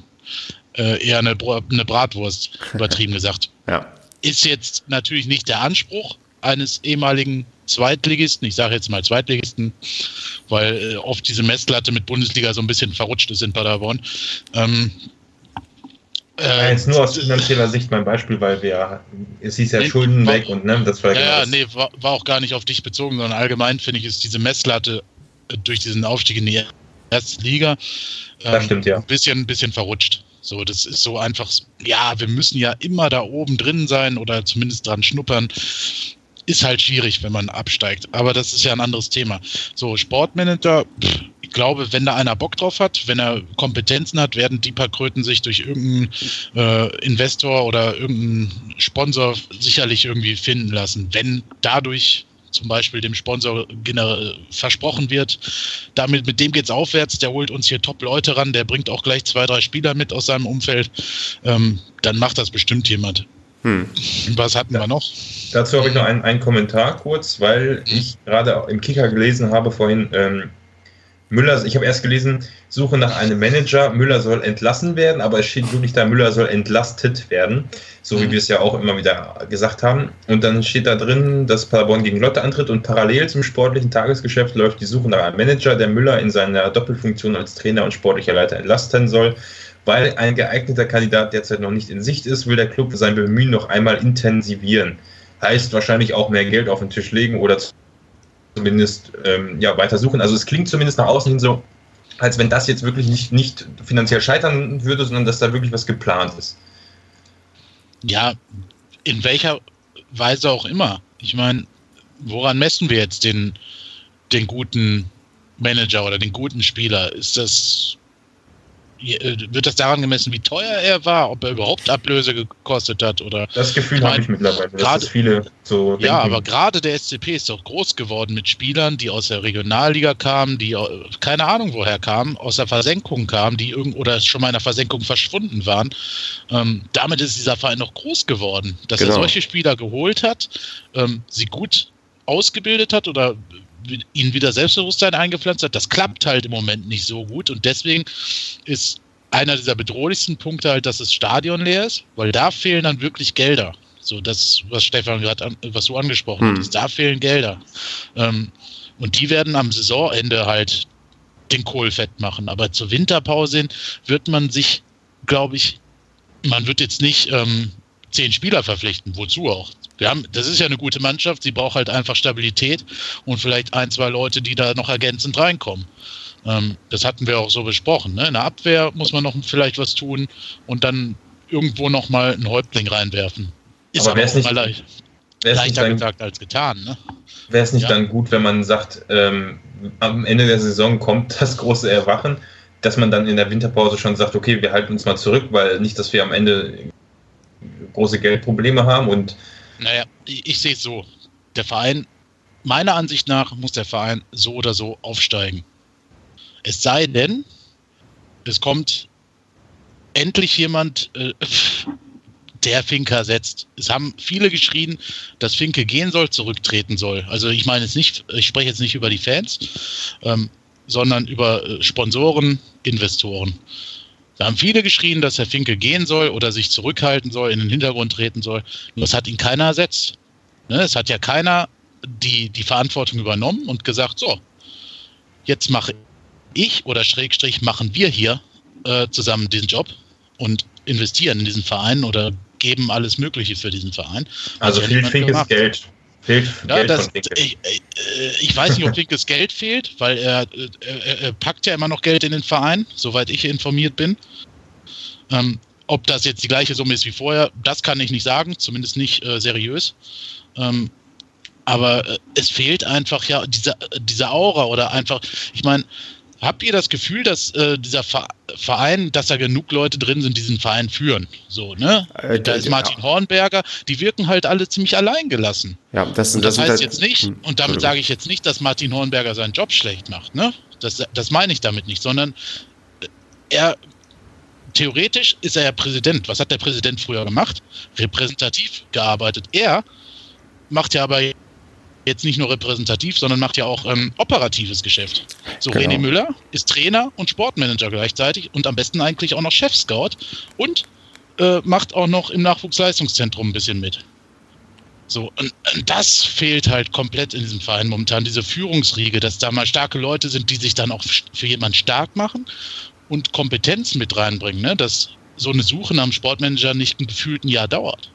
äh, eher eine, eine Bratwurst, <laughs> übertrieben gesagt. Ja. Ist jetzt natürlich nicht der Anspruch eines ehemaligen Zweitligisten, ich sage jetzt mal Zweitligisten, weil äh, oft diese Messlatte mit Bundesliga so ein bisschen verrutscht ist in Paderborn. Ähm, äh, jetzt nur aus finanzieller Sicht mein Beispiel, weil wir, es hieß ja nee, Schulden weg und ne, das war ja, ja nee, war, war, auch gar nicht auf dich bezogen, sondern allgemein finde ich, ist diese Messlatte äh, durch diesen Aufstieg in die erste Liga ähm, stimmt, ja. ein bisschen, ein bisschen verrutscht. So, das ist so einfach, ja, wir müssen ja immer da oben drin sein oder zumindest dran schnuppern. Ist halt schwierig, wenn man absteigt. Aber das ist ja ein anderes Thema. So, Sportmanager, pff, ich glaube, wenn da einer Bock drauf hat, wenn er Kompetenzen hat, werden die paar Kröten sich durch irgendeinen äh, Investor oder irgendeinen Sponsor sicherlich irgendwie finden lassen. Wenn dadurch zum Beispiel dem Sponsor versprochen wird, damit mit dem geht's aufwärts, der holt uns hier Top-Leute ran, der bringt auch gleich zwei, drei Spieler mit aus seinem Umfeld, ähm, dann macht das bestimmt jemand. Hm. Was hatten wir noch? Dazu habe ich noch einen, einen Kommentar kurz, weil ich gerade im Kicker gelesen habe vorhin, ähm, Müller, ich habe erst gelesen, Suche nach einem Manager, Müller soll entlassen werden, aber es steht wirklich da, Müller soll entlastet werden, so wie mhm. wir es ja auch immer wieder gesagt haben. Und dann steht da drin, dass Paderborn gegen Lotte antritt und parallel zum sportlichen Tagesgeschäft läuft die Suche nach einem Manager, der Müller in seiner Doppelfunktion als Trainer und sportlicher Leiter entlasten soll. Weil ein geeigneter Kandidat derzeit noch nicht in Sicht ist, will der Club sein Bemühen noch einmal intensivieren. Heißt wahrscheinlich auch mehr Geld auf den Tisch legen oder zumindest ähm, ja, weiter suchen. Also es klingt zumindest nach außen hin so, als wenn das jetzt wirklich nicht, nicht finanziell scheitern würde, sondern dass da wirklich was geplant ist. Ja, in welcher Weise auch immer. Ich meine, woran messen wir jetzt den, den guten Manager oder den guten Spieler? Ist das wird das daran gemessen, wie teuer er war, ob er überhaupt Ablöse gekostet hat oder. Das Gefühl habe ich mittlerweile. Grade, viele so. Ja, aber gerade der SCP ist doch groß geworden mit Spielern, die aus der Regionalliga kamen, die keine Ahnung woher kamen, aus der Versenkung kamen, die irgend oder schon mal in der Versenkung verschwunden waren. Ähm, damit ist dieser Verein noch groß geworden, dass genau. er solche Spieler geholt hat, ähm, sie gut ausgebildet hat oder ihnen wieder Selbstbewusstsein eingepflanzt hat. Das klappt halt im Moment nicht so gut und deswegen ist einer dieser bedrohlichsten Punkte halt, dass das Stadion leer ist, weil da fehlen dann wirklich Gelder. So das, was Stefan gerade, was du angesprochen hm. hast, da fehlen Gelder. Ähm, und die werden am Saisonende halt den Kohl fett machen. Aber zur Winterpause hin wird man sich, glaube ich, man wird jetzt nicht ähm, zehn Spieler verpflichten. Wozu auch? Wir haben, das ist ja eine gute Mannschaft, sie braucht halt einfach Stabilität und vielleicht ein, zwei Leute, die da noch ergänzend reinkommen. Ähm, das hatten wir auch so besprochen. Ne? In der Abwehr muss man noch vielleicht was tun und dann irgendwo noch mal einen Häuptling reinwerfen. Ist aber, aber auch nicht, leicht, leichter dann, gesagt als getan. Ne? Wäre es nicht ja. dann gut, wenn man sagt, ähm, am Ende der Saison kommt <laughs> das große Erwachen, dass man dann in der Winterpause schon sagt, okay, wir halten uns mal zurück, weil nicht, dass wir am Ende große Geldprobleme haben und naja, ich, ich sehe es so. Der Verein, meiner Ansicht nach, muss der Verein so oder so aufsteigen. Es sei denn, es kommt endlich jemand, äh, <laughs> der Finke ersetzt. Es haben viele geschrien, dass Finke gehen soll, zurücktreten soll. Also ich meine jetzt nicht, ich spreche jetzt nicht über die Fans, ähm, sondern über äh, Sponsoren, Investoren. Da haben viele geschrien, dass Herr Finke gehen soll oder sich zurückhalten soll, in den Hintergrund treten soll. Nur es hat ihn keiner ersetzt. Ne? Es hat ja keiner die, die Verantwortung übernommen und gesagt, so, jetzt mache ich oder Schrägstrich machen wir hier äh, zusammen diesen Job und investieren in diesen Verein oder geben alles Mögliche für diesen Verein. Also viel Finkes Geld. Fehlt ja, das, ich, äh, ich, weiß nicht, ob Finkes Geld fehlt, weil er, er, er, packt ja immer noch Geld in den Verein, soweit ich informiert bin. Ähm, ob das jetzt die gleiche Summe ist wie vorher, das kann ich nicht sagen, zumindest nicht äh, seriös. Ähm, aber äh, es fehlt einfach ja diese, diese Aura oder einfach, ich meine, Habt ihr das Gefühl, dass äh, dieser Verein, dass da genug Leute drin sind, diesen Verein führen? So, ne? Äh, da ist Martin ja. Hornberger, die wirken halt alle ziemlich alleingelassen. Ja, das, und das, das heißt halt, jetzt nicht, hm, und damit sage ich jetzt nicht, dass Martin Hornberger seinen Job schlecht macht, ne? Das, das meine ich damit nicht, sondern äh, er theoretisch ist er ja Präsident. Was hat der Präsident früher gemacht? Repräsentativ gearbeitet. Er macht ja aber jetzt nicht nur repräsentativ, sondern macht ja auch ähm, operatives Geschäft. So, genau. René Müller ist Trainer und Sportmanager gleichzeitig und am besten eigentlich auch noch Chef-Scout und äh, macht auch noch im Nachwuchsleistungszentrum ein bisschen mit. So, und, und, das fehlt halt komplett in diesem Verein momentan, diese Führungsriege, dass da mal starke Leute sind, die sich dann auch für jemanden stark machen und Kompetenz mit reinbringen, ne? dass so eine Suche nach einem Sportmanager nicht ein gefühlten Jahr dauert.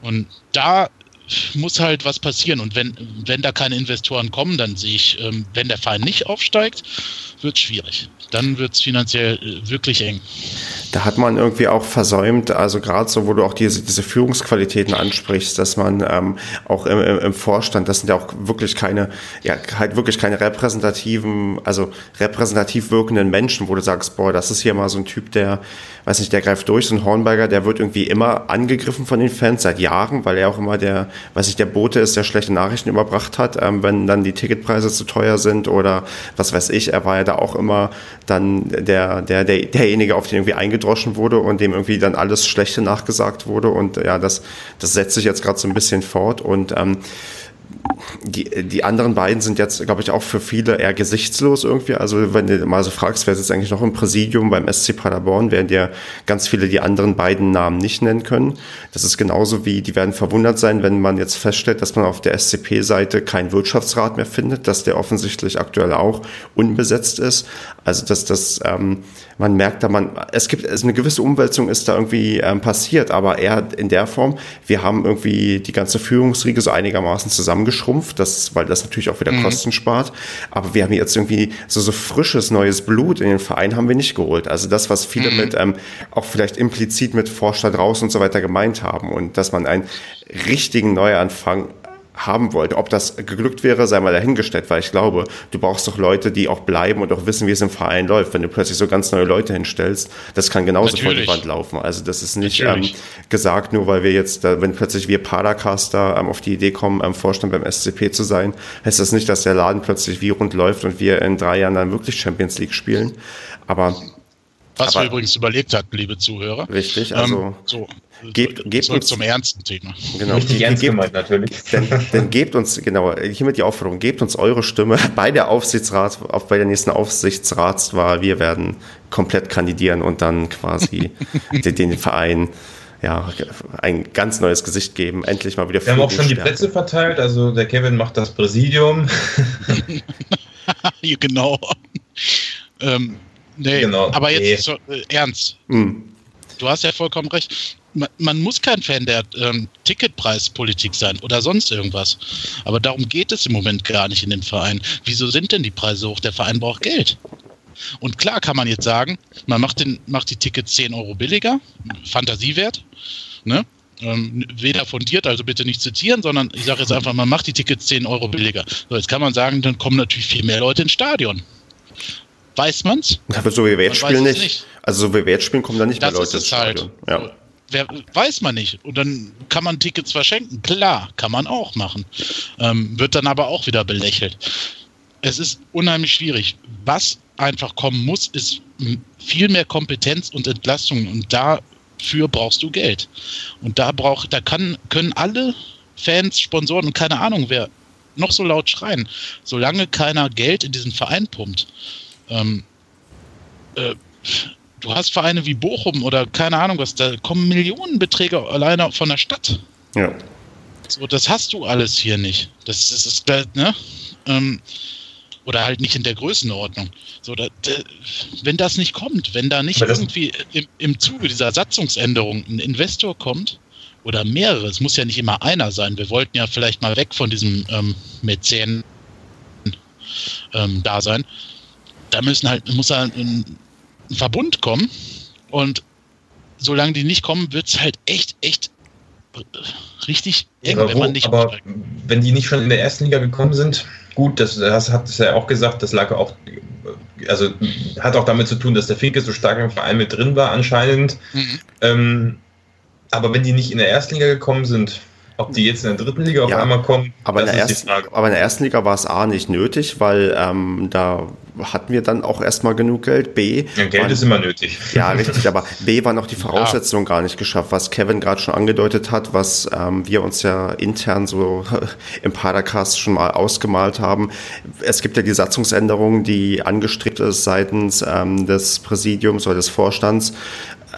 Und da muss halt was passieren. Und wenn, wenn da keine Investoren kommen, dann sehe ich, ähm, wenn der Verein nicht aufsteigt, wird schwierig. Dann wird es finanziell äh, wirklich eng. Da hat man irgendwie auch versäumt, also gerade so, wo du auch diese, diese Führungsqualitäten ansprichst, dass man ähm, auch im, im, Vorstand, das sind ja auch wirklich keine, ja, halt wirklich keine repräsentativen, also repräsentativ wirkenden Menschen, wo du sagst, boah, das ist hier mal so ein Typ, der, weiß nicht, der greift durch, so ein Hornberger, der wird irgendwie immer angegriffen von den Fans seit Jahren, weil er auch immer der, weiß ich, der Bote ist, der schlechte Nachrichten überbracht hat, ähm, wenn dann die Ticketpreise zu teuer sind oder was weiß ich, er war ja da auch immer dann der, der, der, derjenige, auf den irgendwie eingedroschen wurde und dem irgendwie dann alles Schlechte nachgesagt wurde. Und ja, das, das setzt sich jetzt gerade so ein bisschen fort. Und ähm, die, die anderen beiden sind jetzt, glaube ich, auch für viele eher gesichtslos irgendwie. Also wenn du mal so fragst, wer sitzt eigentlich noch im Präsidium beim SC Paderborn, werden dir ganz viele die anderen beiden Namen nicht nennen können. Das ist genauso wie, die werden verwundert sein, wenn man jetzt feststellt, dass man auf der SCP-Seite keinen Wirtschaftsrat mehr findet, dass der offensichtlich aktuell auch unbesetzt ist. Also dass das, ähm, man merkt da, man, es gibt, also eine gewisse Umwälzung ist da irgendwie ähm, passiert, aber eher in der Form, wir haben irgendwie die ganze Führungsriege so einigermaßen zusammengeschrumpft, das, weil das natürlich auch wieder mhm. Kosten spart. Aber wir haben jetzt irgendwie so, so frisches neues Blut in den Verein haben wir nicht geholt. Also das, was viele mhm. mit, ähm, auch vielleicht implizit mit Vorstand raus und so weiter gemeint haben und dass man einen richtigen Neuanfang haben wollte. Ob das geglückt wäre, sei mal dahingestellt, weil ich glaube, du brauchst doch Leute, die auch bleiben und auch wissen, wie es im Verein läuft. Wenn du plötzlich so ganz neue Leute hinstellst, das kann genauso Natürlich. vor die Wand laufen. Also das ist nicht ähm, gesagt, nur weil wir jetzt, wenn plötzlich wir Padercaster ähm, auf die Idee kommen, am Vorstand beim SCP zu sein, heißt das nicht, dass der Laden plötzlich wie rund läuft und wir in drei Jahren dann wirklich Champions League spielen. Aber was aber, wir übrigens überlegt hatten, liebe Zuhörer. Richtig, also ähm, so, gebt, gebt uns zum ernsten Thema. Genau, Richtig ernst gebt, gemeint natürlich. Denn, denn gebt uns, genau, hiermit die Aufforderung, gebt uns eure Stimme <laughs> bei der Aufsichtsrat, auf, bei der nächsten Aufsichtsratswahl. Wir werden komplett kandidieren und dann quasi <laughs> den, den Verein ja, ein ganz neues Gesicht geben, endlich mal wieder Wir haben auch schon die Plätze verteilt, also der Kevin macht das Präsidium. <laughs> genau. Ähm, Nee, genau. aber jetzt nee. äh, ernst. Mhm. Du hast ja vollkommen recht. Man, man muss kein Fan der ähm, Ticketpreispolitik sein oder sonst irgendwas. Aber darum geht es im Moment gar nicht in dem Verein. Wieso sind denn die Preise hoch? Der Verein braucht Geld. Und klar kann man jetzt sagen, man macht, den, macht die Tickets 10 Euro billiger, Fantasiewert. Ne? Ähm, weder fundiert, also bitte nicht zitieren, sondern ich sage jetzt einfach, man macht die Tickets 10 Euro billiger. So, jetzt kann man sagen, dann kommen natürlich viel mehr Leute ins Stadion. weiß man's? Aber so wie wir jetzt spielen nicht. nicht. Also so wie wir jetzt spielen, kommen da nicht das mehr Leute ins Halt. Ja. Wer, weiß man nicht. Und dann kann man Tickets verschenken. Klar, kann man auch machen. Ähm, wird dann aber auch wieder belächelt. Es ist unheimlich schwierig. Was einfach kommen muss, ist viel mehr Kompetenz und Entlastung. Und dafür brauchst du Geld. Und da braucht, da kann, können alle Fans, Sponsoren und keine Ahnung, wer noch so laut schreien, solange keiner Geld in diesen Verein pumpt. Ähm, äh, du hast Vereine wie Bochum oder keine Ahnung was, da kommen Millionenbeträge alleine von der Stadt. Ja. So, das hast du alles hier nicht. Das, das ist, ne? Ähm, oder halt nicht in der Größenordnung. So, da, da, wenn das nicht kommt, wenn da nicht irgendwie im, im Zuge dieser Satzungsänderung ein Investor kommt, oder mehrere, es muss ja nicht immer einer sein. Wir wollten ja vielleicht mal weg von diesem ähm, Mäzen ähm, da sein. Da müssen halt, muss halt ein Verbund kommen und solange die nicht kommen, wird es halt echt, echt richtig eng, ja, wenn man nicht. Aber wenn die nicht schon in der ersten Liga gekommen sind, gut, das, das hat es ja auch gesagt, das lag auch, also hat auch damit zu tun, dass der Finke so stark im Verein mit drin war anscheinend. Mhm. Ähm, aber wenn die nicht in der ersten Liga gekommen sind, ob die jetzt in der dritten Liga auf ja, einmal kommen, aber in, der ersten, aber in der ersten Liga war es A nicht nötig, weil ähm, da hatten wir dann auch erstmal genug Geld. B. Ja, Geld waren, ist immer nötig. Ja, richtig, aber <laughs> B war noch die Voraussetzung ja. gar nicht geschafft, was Kevin gerade schon angedeutet hat, was ähm, wir uns ja intern so <laughs> im Padercast schon mal ausgemalt haben. Es gibt ja die Satzungsänderung, die angestrebt ist seitens ähm, des Präsidiums oder des Vorstands,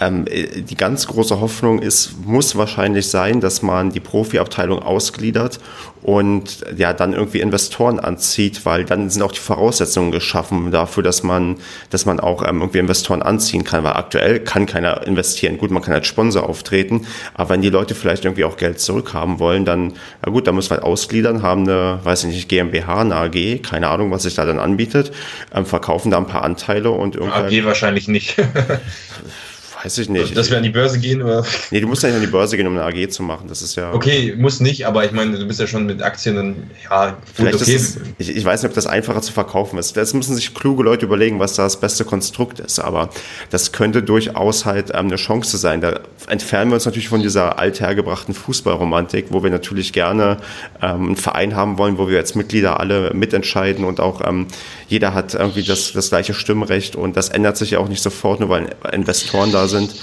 ähm, die ganz große Hoffnung ist, muss wahrscheinlich sein, dass man die Profiabteilung ausgliedert und ja dann irgendwie Investoren anzieht, weil dann sind auch die Voraussetzungen geschaffen dafür, dass man, dass man auch ähm, irgendwie Investoren anziehen kann, weil aktuell kann keiner investieren. Gut, man kann als Sponsor auftreten, aber wenn die Leute vielleicht irgendwie auch Geld zurückhaben wollen, dann, ja gut, dann müssen wir halt ausgliedern, haben eine, weiß ich nicht, GmbH, eine AG, keine Ahnung, was sich da dann anbietet, ähm, verkaufen da ein paar Anteile und irgendwie. AG wahrscheinlich nicht. <laughs> Weiß ich nicht. Dass wir an die Börse gehen oder? Nee, du musst ja nicht an die Börse gehen, um eine AG zu machen. Das ist ja. Okay, muss nicht, aber ich meine, du bist ja schon mit Aktien dann, ja, gut, okay. Es, ich, ich, weiß nicht, ob das einfacher zu verkaufen ist. Das müssen sich kluge Leute überlegen, was da das beste Konstrukt ist. Aber das könnte durchaus halt ähm, eine Chance sein. Da entfernen wir uns natürlich von dieser althergebrachten Fußballromantik, wo wir natürlich gerne ähm, einen Verein haben wollen, wo wir als Mitglieder alle mitentscheiden und auch ähm, jeder hat irgendwie das, das gleiche Stimmrecht und das ändert sich ja auch nicht sofort, nur weil Investoren da sind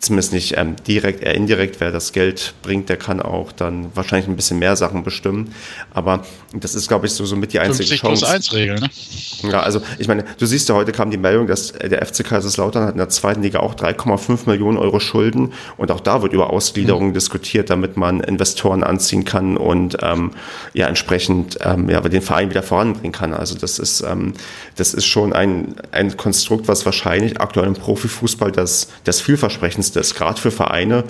zumindest nicht ähm, direkt, eher indirekt, wer das Geld bringt, der kann auch dann wahrscheinlich ein bisschen mehr Sachen bestimmen. Aber das ist, glaube ich, so, so mit die einzige 50 Chance. plus 1 Regel, ne? Ja, also ich meine, du siehst ja, heute kam die Meldung, dass der FC Kaiserslautern hat in der zweiten Liga auch 3,5 Millionen Euro Schulden und auch da wird über Ausgliederung mhm. diskutiert, damit man Investoren anziehen kann und ähm, ja entsprechend ähm, ja, den Verein wieder voranbringen kann. Also das ist, ähm, das ist schon ein, ein Konstrukt, was wahrscheinlich aktuell im Profifußball das, das vielversprechendste Ist, gerade für Vereine,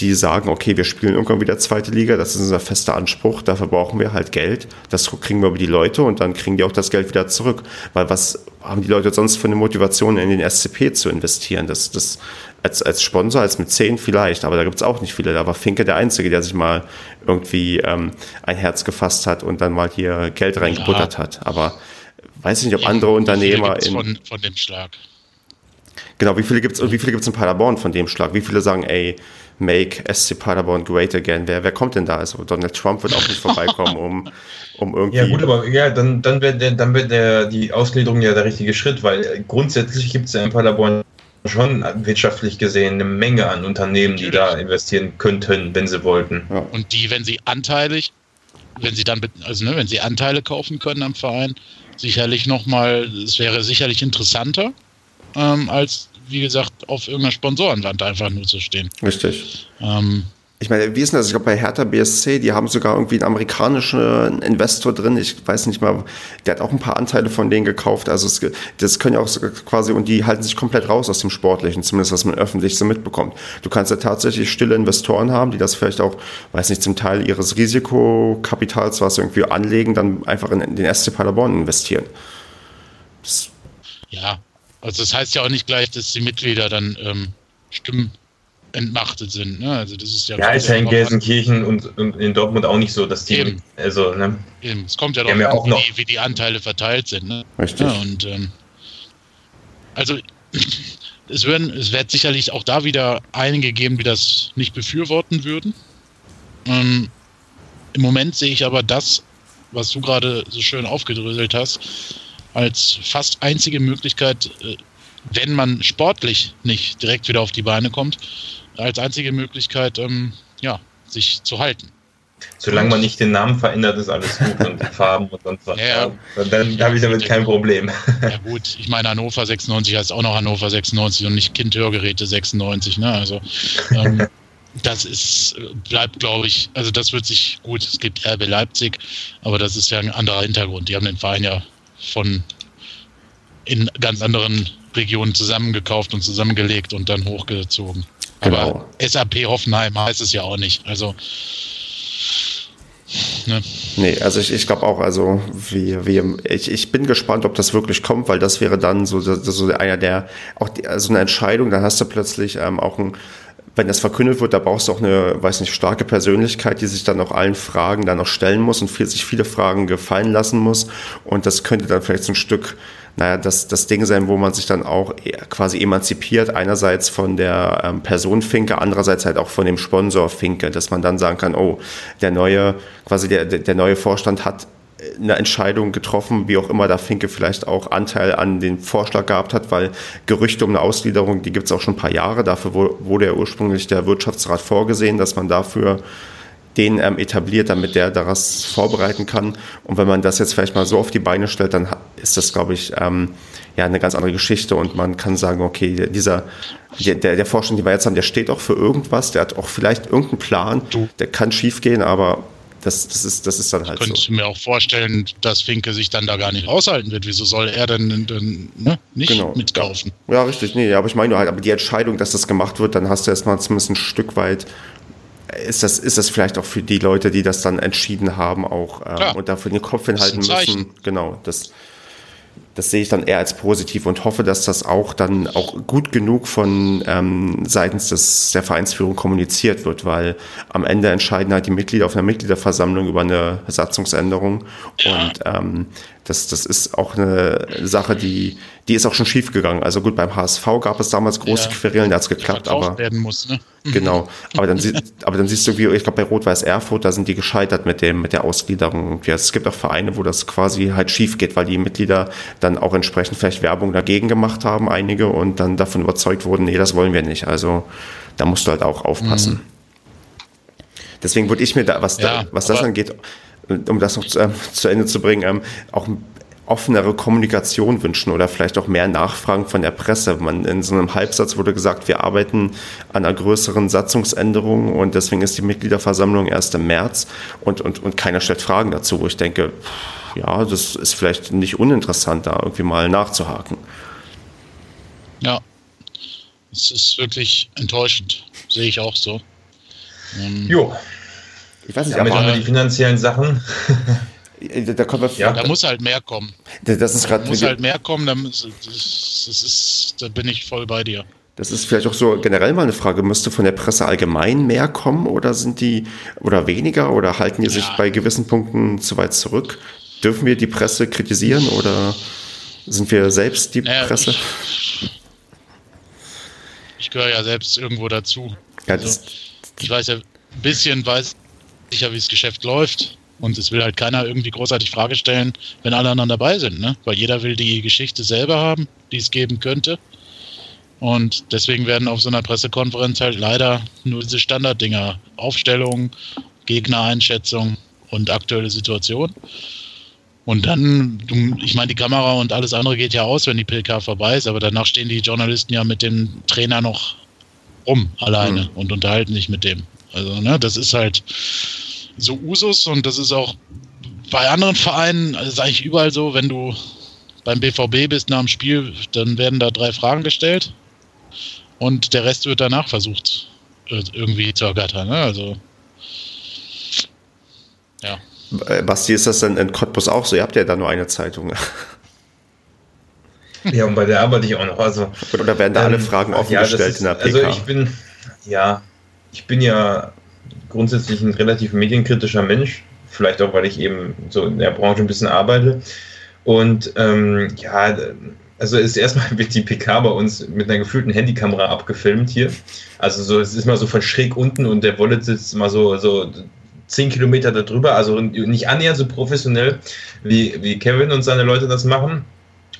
die sagen, okay, wir spielen irgendwann wieder zweite Liga, das ist unser fester Anspruch, dafür brauchen wir halt Geld, das kriegen wir über die Leute und dann kriegen die auch das Geld wieder zurück. Weil was haben die Leute sonst für eine Motivation, in den SCP zu investieren? Das, das als, als Sponsor, als mit 10 vielleicht, aber da gibt es auch nicht viele. Da war Finke der Einzige, der sich mal irgendwie ähm, ein Herz gefasst hat und dann mal hier Geld reingebuttert ja. hat. Aber weiß ich nicht, ob andere Unternehmer in. Von, von dem Schlag. Genau, wie viele gibt es und wie viele gibt es in Paderborn von dem Schlag? Wie viele sagen, ey, make SC Paderborn great again? Wer, wer kommt denn da? Also Donald Trump wird auch nicht vorbeikommen, um, um <laughs> irgendwie. Ja, gut, aber ja, dann, dann wird, der, dann wird der, die Ausgliederung ja der richtige Schritt, weil grundsätzlich gibt es ja in Paderborn schon wirtschaftlich gesehen eine Menge an Unternehmen, die da investieren könnten, wenn sie wollten. Ja. Und die, wenn sie anteilig, wenn sie dann, also ne, wenn sie Anteile kaufen können am Verein, sicherlich nochmal, es wäre sicherlich interessanter, ähm, als wie gesagt, auf irgendeiner Sponsorenwand einfach nur zu stehen. Richtig. Ähm, ich meine, wie ist denn das? Ich glaube, bei Hertha BSC, die haben sogar irgendwie einen amerikanischen Investor drin. Ich weiß nicht mal, der hat auch ein paar Anteile von denen gekauft. Also, es, das können ja auch quasi, und die halten sich komplett raus aus dem Sportlichen, zumindest was man öffentlich so mitbekommt. Du kannst ja tatsächlich stille Investoren haben, die das vielleicht auch, weiß nicht, zum Teil ihres Risikokapitals, was irgendwie anlegen, dann einfach in den SC Paderborn investieren. Das ja, also das heißt ja auch nicht gleich, dass die Mitglieder dann ähm, Stimmen entmachtet sind. Ne? Also das ist ja. Ja, ist ja in Gelsenkirchen und, und, in Dortmund auch nicht so, dass die. Eben. Also, ne? Eben. Es kommt ja darauf an, wie, wie, die Anteile verteilt sind. Ne? Richtig. Ja, und ähm, also <clears throat> es, werden, es wird sicherlich auch da wieder einige geben, die das nicht befürworten würden. Ähm, Im Moment sehe ich aber das, was du gerade so schön aufgedröselt hast, als fast einzige Möglichkeit, äh, wenn man sportlich nicht direkt wieder auf die Beine kommt, als einzige Möglichkeit, ähm, ja, sich zu halten. Solange man nicht den Namen verändert, ist alles gut und die <laughs> Farben und sonst was. Ja, dann ja, habe ich damit kein Problem. Ja gut, ich meine Hannover 96 heißt auch noch Hannover 96 und nicht Kindhörgeräte 96, ne? Also ähm, <laughs> das ist, bleibt, glaube ich, also das wird sich gut, es gibt RB Leipzig, aber das ist ja ein anderer Hintergrund. Die haben den Verein ja von in ganz anderen Regionen zusammengekauft und zusammengelegt und dann hochgezogen. Genau. Aber SAP Hoffenheim heißt es ja auch nicht. Also Ne? Nee, also ich, ich glaube auch, also wie, wie, ich, ich bin gespannt, ob das wirklich kommt, weil das wäre dann so, so einer der, auch die, also eine Entscheidung, dann hast du plötzlich ähm, auch ein, wenn das verkündet wird, da brauchst du auch eine, weiß nicht, starke Persönlichkeit, die sich dann auch allen Fragen dann noch stellen muss und viel, sich viele Fragen gefallen lassen muss. Und das könnte dann vielleicht so ein Stück naja, das, das Ding sein, wo man sich dann auch e, quasi emanzipiert, einerseits von der ähm, Person Finke, andererseits halt auch von dem Sponsor Finke, dass man dann sagen kann, oh, der neue, quasi der, der neue Vorstand hat eine Entscheidung getroffen, wie auch immer da Finke vielleicht auch Anteil an den Vorschlag gehabt hat, weil Gerüchte um eine Ausgliederung, die gibt es auch schon ein paar Jahre. Dafür wurde ja ursprünglich der Wirtschaftsrat vorgesehen, dass man dafür den ähm, etabliert, damit der daraus vorbereiten kann. Und wenn man das jetzt vielleicht mal so auf die Beine stellt, dann ist das, glaube ich, ähm, ja eine ganz andere Geschichte und man kann sagen, okay, dieser der, der Vorstand, den wir jetzt haben, der steht auch für irgendwas, der hat auch vielleicht irgendeinen Plan, der kann schiefgehen, aber das, das, ist, das ist dann halt ich könnte so. mir auch vorstellen, dass Finke sich dann da gar nicht aushalten wird. Wieso soll er denn, denn ne, nicht genau. mitkaufen? Ja, richtig. Nee, aber ich meine nur halt, aber die Entscheidung, dass das gemacht wird, dann hast du erstmal zumindest ein Stück weit ist das, ist das vielleicht auch für die Leute, die das dann entschieden haben, auch ähm, und dafür den Kopf hinhalten müssen. Genau, das, das sehe ich dann eher als positiv und hoffe, dass das auch dann auch gut genug von ähm, seitens des, der Vereinsführung kommuniziert wird, weil am Ende entscheiden halt die Mitglieder auf einer Mitgliederversammlung über eine Satzungsänderung. Und ähm, das, das ist auch eine Sache, die, die ist auch schon schief gegangen. Also gut, beim HSV gab es damals große ja, Querelen, da hat es geklappt, aber. Werden muss, ne? <laughs> Genau. Aber dann, aber dann siehst du, wie, ich glaube, bei Rot-Weiß Erfurt, da sind die gescheitert mit dem, mit der Ausgliederung. Und es gibt auch Vereine, wo das quasi halt schief geht, weil die Mitglieder dann auch entsprechend vielleicht Werbung dagegen gemacht haben, einige, und dann davon überzeugt wurden, nee, das wollen wir nicht. Also da musst du halt auch aufpassen. Mhm. Deswegen würde ich mir da, was, ja, da, was das angeht, um das noch zu, äh, zu Ende zu bringen, ähm, auch offenere Kommunikation wünschen oder vielleicht auch mehr Nachfragen von der Presse. Man, in so einem Halbsatz wurde gesagt, wir arbeiten an einer größeren Satzungsänderung und deswegen ist die Mitgliederversammlung erst im März und, und, und keiner stellt Fragen dazu, wo ich denke, ja, das ist vielleicht nicht uninteressant, da irgendwie mal nachzuhaken. Ja, es ist wirklich enttäuschend, sehe ich auch so. Ähm, jo. Ich weiß nicht, Damit aber haben wir die finanziellen Sachen. <laughs> da, kommt was, ja. da muss halt mehr kommen. Das ist gerade. muss halt mehr kommen, dann, das, das ist, da bin ich voll bei dir. Das ist vielleicht auch so generell mal eine Frage, müsste von der Presse allgemein mehr kommen oder sind die oder weniger oder halten die ja. sich bei gewissen Punkten zu weit zurück? Dürfen wir die Presse kritisieren oder sind wir selbst die naja, Presse? Ich, ich gehöre ja selbst irgendwo dazu. Ja, also, ich weiß ja ein bisschen, weiß sicher, wie das Geschäft läuft. Und es will halt keiner irgendwie großartig Frage stellen, wenn alle anderen dabei sind, ne? Weil jeder will die Geschichte selber haben, die es geben könnte. Und deswegen werden auf so einer Pressekonferenz halt leider nur diese Standarddinger, Aufstellung, Gegnereinschätzung und aktuelle Situation. Und dann, ich meine, die Kamera und alles andere geht ja aus, wenn die PK vorbei ist, aber danach stehen die Journalisten ja mit dem Trainer noch rum alleine mhm. und unterhalten sich mit dem. Also, ne, das ist halt so Usus und das ist auch bei anderen Vereinen, also ist eigentlich überall so, wenn du beim BVB bist nach dem Spiel, dann werden da drei Fragen gestellt und der Rest wird danach versucht äh, irgendwie zu ergattern. Ne? Also, ja. Äh, Basti, ist das denn in Cottbus auch so? Ihr habt ja da nur eine Zeitung. <laughs> Ja, und bei der arbeite ich auch noch. Also, Oder werden da ähm, alle Fragen offen ja, gestellt ist, in der PK? Also ich bin, ja, ich bin ja grundsätzlich ein relativ medienkritischer Mensch, vielleicht auch, weil ich eben so in der Branche ein bisschen arbeite. Und ähm, ja, also ist erstmal <laughs> wird die PK bei uns mit einer gefühlten Handykamera abgefilmt hier. Also so, es ist mal so von schräg unten und der Wallet sitzt mal so, so zehn Kilometer darüber, also nicht annähernd so professionell, wie, wie Kevin und seine Leute das machen.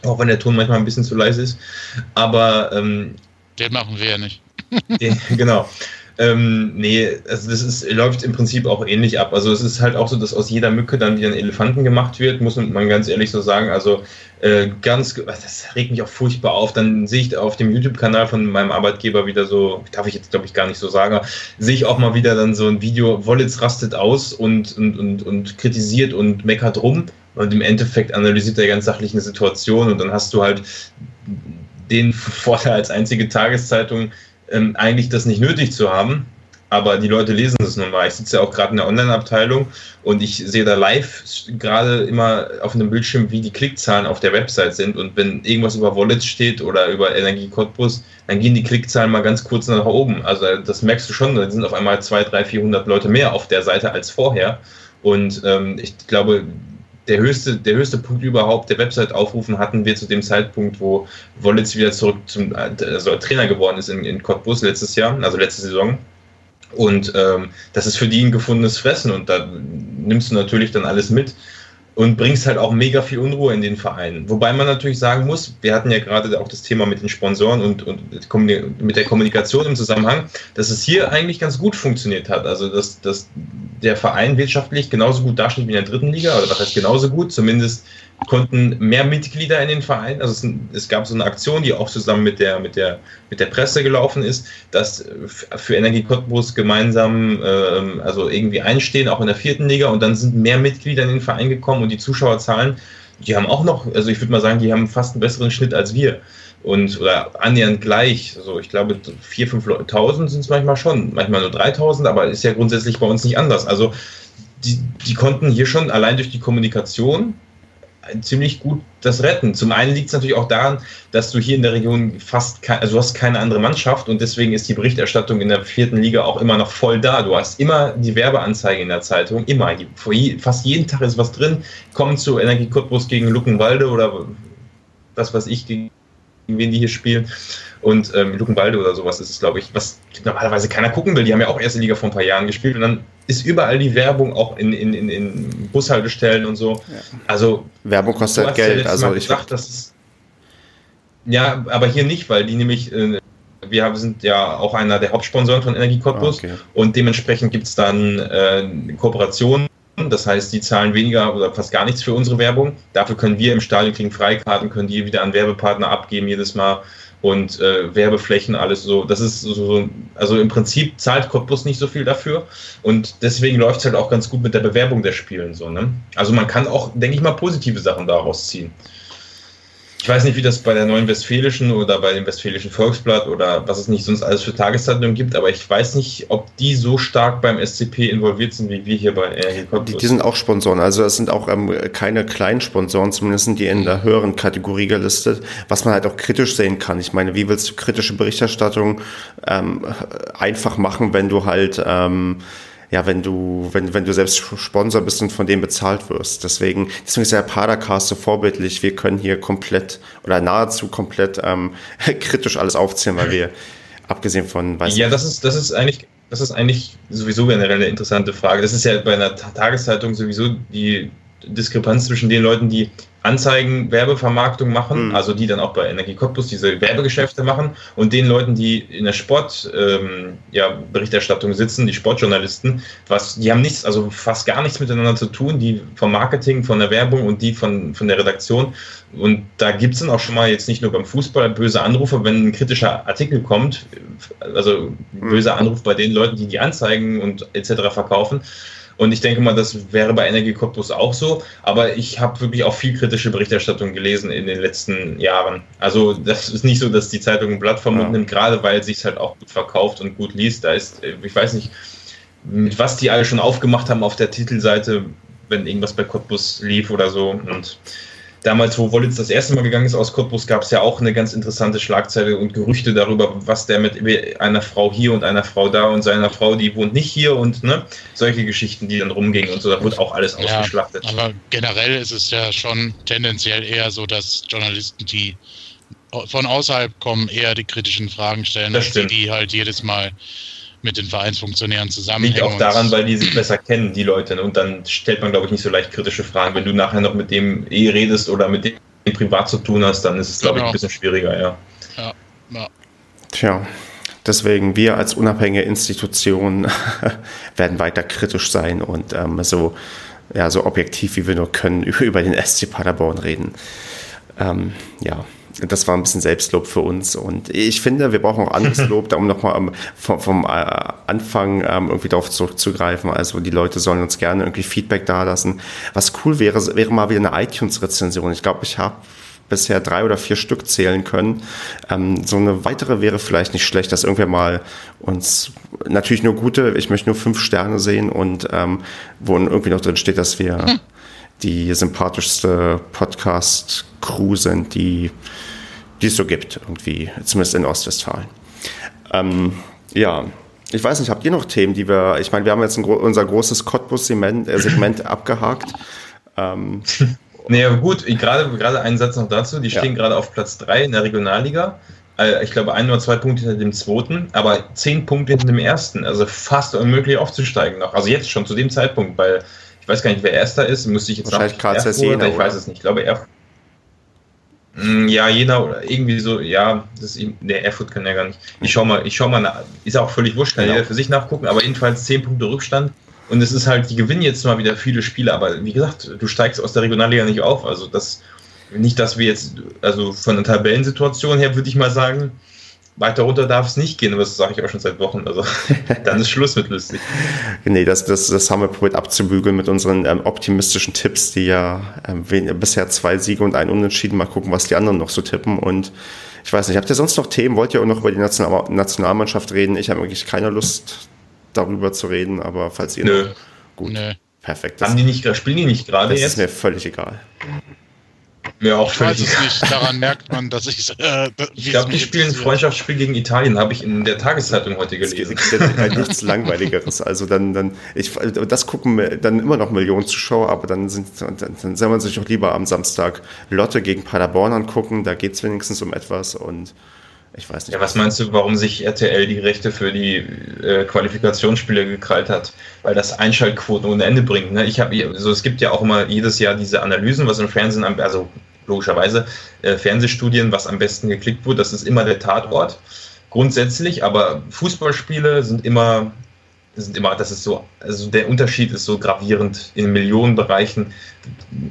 Auch wenn der Ton manchmal ein bisschen zu leise ist. Aber ähm, den machen wir ja nicht. <laughs> den, genau. Ähm, nee, also das ist, läuft im Prinzip auch ähnlich ab. Also es ist halt auch so, dass aus jeder Mücke dann wieder ein Elefanten gemacht wird, muss man ganz ehrlich so sagen. Also äh, ganz, das regt mich auch furchtbar auf. Dann sehe ich auf dem YouTube-Kanal von meinem Arbeitgeber wieder so, darf ich jetzt glaube ich gar nicht so sagen, sehe ich auch mal wieder dann so ein Video, Wollitz rastet aus und, und, und, und kritisiert und meckert rum. Und im Endeffekt analysiert er ganz sachlich eine Situation und dann hast du halt den Vorteil als einzige Tageszeitung, ähm, eigentlich das nicht nötig zu haben. Aber die Leute lesen es nun mal. Ich sitze ja auch gerade in der Online-Abteilung und ich sehe da live gerade immer auf einem Bildschirm, wie die Klickzahlen auf der Website sind. Und wenn irgendwas über Wallets steht oder über Energie Cottbus, dann gehen die Klickzahlen mal ganz kurz nach oben. Also das merkst du schon, da sind auf einmal 200, 300, 400 Leute mehr auf der Seite als vorher. Und ähm, ich glaube, der höchste, der höchste Punkt überhaupt der Website aufrufen hatten wir zu dem Zeitpunkt, wo Wollitz wieder zurück zum also Trainer geworden ist in, in Cottbus letztes Jahr, also letzte Saison. Und ähm, das ist für die ein gefundenes Fressen und da nimmst du natürlich dann alles mit und bringst halt auch mega viel Unruhe in den Verein. Wobei man natürlich sagen muss, wir hatten ja gerade auch das Thema mit den Sponsoren und, und mit der Kommunikation im Zusammenhang, dass es hier eigentlich ganz gut funktioniert hat. Also dass, dass der Verein wirtschaftlich genauso gut dasteht wie in der dritten Liga, oder was heißt genauso gut, zumindest konnten mehr Mitglieder in den Verein, also es, es, gab so eine Aktion, die auch zusammen mit der, mit der, mit der Presse gelaufen ist, dass für Energie Cottbus gemeinsam äh, also irgendwie einstehen, auch in der vierten Liga und dann sind mehr Mitglieder in den Verein gekommen und die Zuschauerzahlen, die haben auch noch, also ich würde mal sagen, die haben fast einen besseren Schnitt als wir und oder annähernd gleich. Also ich glaube 4.000, 5.000 sind es manchmal schon, manchmal nur 3.000, aber ist ja grundsätzlich bei uns nicht anders. Also die, die konnten hier schon allein durch die Kommunikation ziemlich gut das retten. Zum einen liegt es natürlich auch daran, dass du hier in der Region fast kein, also du hast keine andere Mannschaft und deswegen ist die Berichterstattung in der vierten Liga auch immer noch voll da. Du hast immer die Werbeanzeige in der Zeitung, immer. Fast jeden Tag ist was drin. Kommen zu Energie Cottbus gegen Luckenwalde oder was weiß ich, gegen wen die hier spielen. Und ähm, Luckenwalde oder sowas ist es, glaube ich, was normalerweise keiner gucken will. Die haben ja auch erste Liga vor ein paar Jahren gespielt und dann ist überall die Werbung auch in, in, in, in Bushaltestellen und so. Ja. Also Werbung kostet Geld. Ja also ich gesagt, dass es, ja, aber hier nicht, weil die nämlich äh, wir sind ja auch einer der Hauptsponsoren von Energie Cottbus okay. und dementsprechend gibt es dann äh, Kooperationen das heißt, die zahlen weniger oder fast gar nichts für unsere Werbung. Dafür können wir im Stadion kriegen Freikarten, können die wieder an Werbepartner abgeben jedes Mal und äh, Werbeflächen, alles so. Das ist so, also im Prinzip zahlt Cottbus nicht so viel dafür und deswegen läuft es halt auch ganz gut mit der Bewerbung der Spielen so. Ne? Also man kann auch, denke ich mal, positive Sachen daraus ziehen. Ich weiß nicht, wie das bei der Neuen Westfälischen oder bei dem Westfälischen Volksblatt oder was es nicht sonst alles für Tageszeitungen gibt, aber ich weiß nicht, ob die so stark beim SCP involviert sind, wie wir hier bei RG die, die sind auch Sponsoren, also es sind auch ähm, keine kleinen Sponsoren, zumindest die in der höheren Kategorie gelistet, was man halt auch kritisch sehen kann. Ich meine, wie willst du kritische Berichterstattung ähm, einfach machen, wenn du halt ähm, ja, wenn du, wenn, wenn du selbst Sponsor bist und von dem bezahlt wirst. Deswegen, deswegen ist der Padercast so vorbildlich. Wir können hier komplett oder nahezu komplett ähm, <laughs> kritisch alles aufzählen, weil wir, abgesehen von, weiß Ja, das ist, das ist eigentlich, das ist eigentlich sowieso generell eine interessante Frage. Das ist ja bei einer Tageszeitung sowieso die Diskrepanz zwischen den Leuten, die Anzeigen, Werbevermarktung machen, mhm. also die dann auch bei Energie Cottbus diese Werbegeschäfte machen und den Leuten, die in der Sportberichterstattung ähm, ja, sitzen, die Sportjournalisten, was, die haben nichts, also fast gar nichts miteinander zu tun, die vom Marketing, von der Werbung und die von, von der Redaktion. Und da gibt es dann auch schon mal jetzt nicht nur beim Fußball böse Anrufe, wenn ein kritischer Artikel kommt, also böse Anruf bei den Leuten, die die Anzeigen und etc. verkaufen. Und ich denke mal, das wäre bei Energie Cottbus auch so. Aber ich habe wirklich auch viel kritische Berichterstattung gelesen in den letzten Jahren. Also das ist nicht so, dass die Zeitung ein Blatt vom Mund ja. nimmt, gerade weil sie es halt auch gut verkauft und gut liest. Da ist, ich weiß nicht, mit was die alle schon aufgemacht haben auf der Titelseite, wenn irgendwas bei Cottbus lief oder so. Und damals, wo Wollitz das erste Mal gegangen ist aus Cottbus, gab es ja auch eine ganz interessante Schlagzeile und Gerüchte darüber, was der mit einer Frau hier und einer Frau da und seiner Frau, die wohnt nicht hier und ne, solche Geschichten, die dann rumgingen und so, da wurde auch alles ja, ausgeschlachtet. Aber generell ist es ja schon tendenziell eher so, dass Journalisten, die von außerhalb kommen, eher die kritischen Fragen stellen, als die, die halt jedes Mal mit den Vereinsfunktionären zusammenhängen. Liegt auch daran, weil die sich besser kennen, die Leute. ne? Und dann stellt man, glaube ich, nicht so leicht kritische Fragen. Wenn du nachher noch mit dem eh redest oder mit dem privat zu tun hast, dann ist es, glaube ich, Genau. ein bisschen schwieriger, ja. ja, ja. Tja, deswegen wir als unabhängige Institution <laughs> werden weiter kritisch sein und ähm, so, ja, so objektiv wie wir nur können <laughs> über den SC Paderborn reden. Ähm, ja, das war ein bisschen Selbstlob für uns und ich finde, wir brauchen auch anderes <laughs> Lob, um nochmal ähm, vom, vom äh, Anfang ähm, irgendwie darauf zurückzugreifen. Also die Leute sollen uns gerne irgendwie Feedback dalassen. Was cool wäre, wäre mal wieder eine iTunes-Rezension. Ich glaube, ich habe bisher drei oder vier Stück zählen können. Ähm, so eine weitere wäre vielleicht nicht schlecht, dass irgendwer mal uns natürlich nur gute, ich möchte nur fünf Sterne sehen und ähm, wo irgendwie noch drin steht, dass wir die sympathischste Podcast-Crew sind, die, die es so gibt, irgendwie, zumindest in Ostwestfalen. Ähm, ja, ich weiß nicht, habt ihr noch Themen, die wir, ich meine, wir haben jetzt ein, unser großes Cottbus-Segment äh, Segment <laughs> abgehakt. Ähm, <laughs> Naja, gut, gerade, gerade einen Satz noch dazu. Die Ja. stehen gerade auf Platz 3 in der Regionalliga. Äh, Ich glaube, ein oder zwei Punkte hinter dem zweiten, aber zehn Punkte hinter dem ersten. Also fast unmöglich aufzusteigen noch. Also jetzt schon zu dem Zeitpunkt, weil ich weiß gar nicht, wer erster ist. Müsste ich jetzt Wahrscheinlich Erfurt? Jena, Ich weiß es nicht. Ich glaube, Erfurt. Mm, Ja, Jena oder irgendwie so, ja, das ist, der Erfurt kann ja gar nicht. Ich schau mal, ich schau mal nach, ist auch völlig wurscht, kann Genau. jeder für sich nachgucken, aber jedenfalls zehn Punkte Rückstand. Und es ist halt, die gewinnen jetzt mal wieder viele Spiele, aber wie gesagt, du steigst aus der Regionalliga nicht auf. Also das, nicht, dass wir jetzt, also von der Tabellensituation her würde ich mal sagen, weiter runter darf es nicht gehen, aber das sage ich auch schon seit Wochen. Also <laughs> dann ist Schluss mit lustig. Nee, das, das, das haben wir probiert abzubügeln mit unseren ähm, optimistischen Tipps, die ja ähm, wen- bisher zwei Siege und ein Unentschieden. Mal gucken, was die anderen noch so tippen. Und ich weiß nicht, habt ihr sonst noch Themen? Wollt ihr auch noch über die National Nationalmannschaft reden? Ich habe wirklich keine Lust, darüber zu reden, aber falls ihr Nö. noch. Gut, Nö. perfekt. Das, Haben die nicht, spielen die nicht gerade das ist jetzt? mir völlig egal. Mir auch Ich weiß völlig es egal. nicht, daran merkt man, dass ich äh, Ich glaube, die spielen ein Freundschaftsspiel gegen Italien, habe ich in der Tageszeitung heute gelesen. es gibt ja nichts Langweiligeres. Also dann, dann, ich, das gucken mir dann immer noch Millionen Zuschauer, aber dann sind, dann, dann soll man sich doch lieber am Samstag Lotte gegen Paderborn angucken. Da geht es wenigstens um etwas und ich weiß nicht. Ja, was meinst du, warum sich RTL die Rechte für die äh, Qualifikationsspiele gekrallt hat? Weil das Einschaltquoten ohne Ende bringt. Ne? Ich habe, also es gibt ja auch immer jedes Jahr diese Analysen, was im Fernsehen, am, also logischerweise äh, Fernsehstudien, was am besten geklickt wird. Das ist immer der Tatort grundsätzlich, aber Fußballspiele sind immer, sind immer, das ist so, also der Unterschied ist so gravierend in Millionenbereichen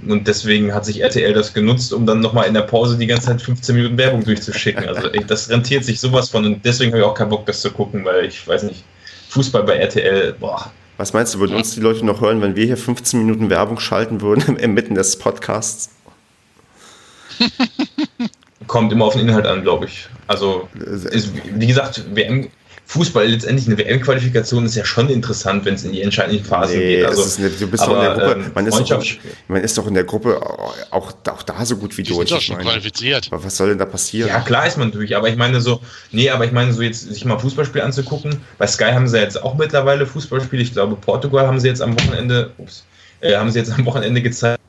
und deswegen hat sich RTL das genutzt, um dann nochmal in der Pause die ganze Zeit 15 Minuten Werbung durchzuschicken. Also das rentiert sich sowas von und deswegen habe ich auch keinen Bock, das zu gucken, weil ich weiß nicht, Fußball bei RTL, boah, Was meinst du, würden uns die Leute noch hören, wenn wir hier 15 Minuten Werbung schalten würden inmitten des Podcasts? kommt immer auf den Inhalt an, glaube ich. Also, ist, wie gesagt, WM, Fußball letztendlich eine WM-Qualifikation ist ja schon interessant, wenn es in die entscheidenden Phasen Nee, geht. Also, eine, du bist doch aber, in der Gruppe. ähm, man, ist doch, man ist doch in der Gruppe auch, auch da so gut wie Die durch. sind doch ich schon meine. qualifiziert. Aber was soll denn da passieren? Ja, klar ist man durch, aber ich meine so, nee, aber ich meine so jetzt sich mal Fußballspiel anzugucken. Bei Sky haben sie jetzt auch mittlerweile Fußballspiele. Ich glaube, Portugal haben sie jetzt am Wochenende, ups, äh, haben sie jetzt am Wochenende gezeigt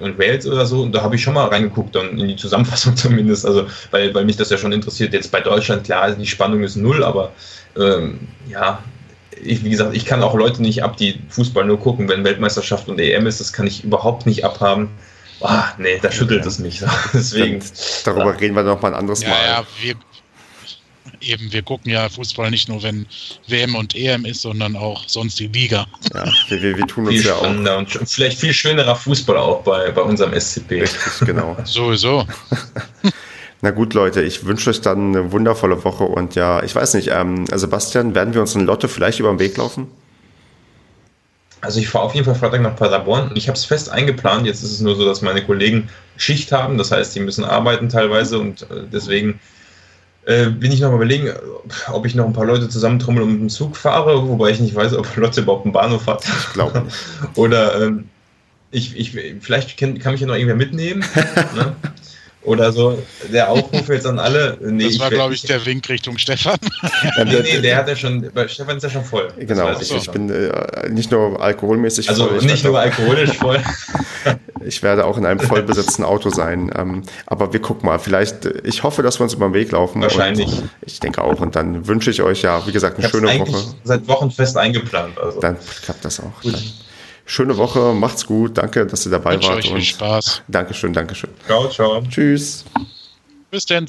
und Wales oder so. Und da habe ich schon mal reingeguckt, dann in die Zusammenfassung <laughs> zumindest. Also, weil, weil mich das ja schon interessiert. Jetzt bei Deutschland, klar, die Spannung ist null, aber ähm, ja, ich, wie gesagt, ich kann auch Leute nicht ab, die Fußball nur gucken, wenn Weltmeisterschaft und EM ist, das kann ich überhaupt nicht abhaben. Ah, nee, da schüttelt es mich. <laughs> Deswegen. Darüber reden wir noch mal ein anderes Ja, Mal. ja, wir, eben, wir gucken ja Fußball nicht nur, wenn WM und EM ist, sondern auch sonst die Liga. Ja, wir, wir, wir tun viel uns ja auch und vielleicht viel schönerer Fußball auch bei, bei unserem SCP. richtig, genau. <laughs> Sowieso. <laughs> Na gut, Leute, ich wünsche euch dann eine wundervolle Woche und ja, ich weiß nicht, ähm, Sebastian, werden wir uns in Lotte vielleicht über den Weg laufen? Also ich fahre auf jeden Fall Freitag nach Paderborn. Ich habe es fest eingeplant. Jetzt ist es nur so, dass meine Kollegen Schicht haben. Das heißt, die müssen arbeiten teilweise und äh, deswegen äh, bin ich noch mal überlegen, ob ich noch ein paar Leute zusammentrommel und mit dem Zug fahre, wobei ich nicht weiß, ob <laughs> Lotte überhaupt einen Bahnhof hat. Ich glaube. Oder ähm, ich, ich, vielleicht kann, kann mich ja noch irgendwer mitnehmen. <laughs> ne? Oder so. Der Aufruf jetzt an alle. Nee, Das war, glaube ich, der Wink Richtung Stefan. <laughs> Nee, nee, der hat ja schon, bei Stefan ist ja schon voll. Das Genau, ich, ich bin äh, nicht nur alkoholmäßig Also voll, ich nicht nur alkoholisch voll. <laughs> Ich werde auch in einem vollbesetzten Auto sein. Ähm, aber wir gucken mal. Vielleicht, ich hoffe, dass wir uns über den Weg laufen. Wahrscheinlich. Ich denke auch. Und dann wünsche ich euch ja, wie gesagt, eine schöne Woche. Seit Wochen fest eingeplant. Also. Dann klappt das auch. Schöne Woche, macht's gut. Danke, dass ihr dabei Wünsche wart. euch viel Spaß. Dankeschön, Dankeschön. Ciao, ciao. Tschüss. Bis dann.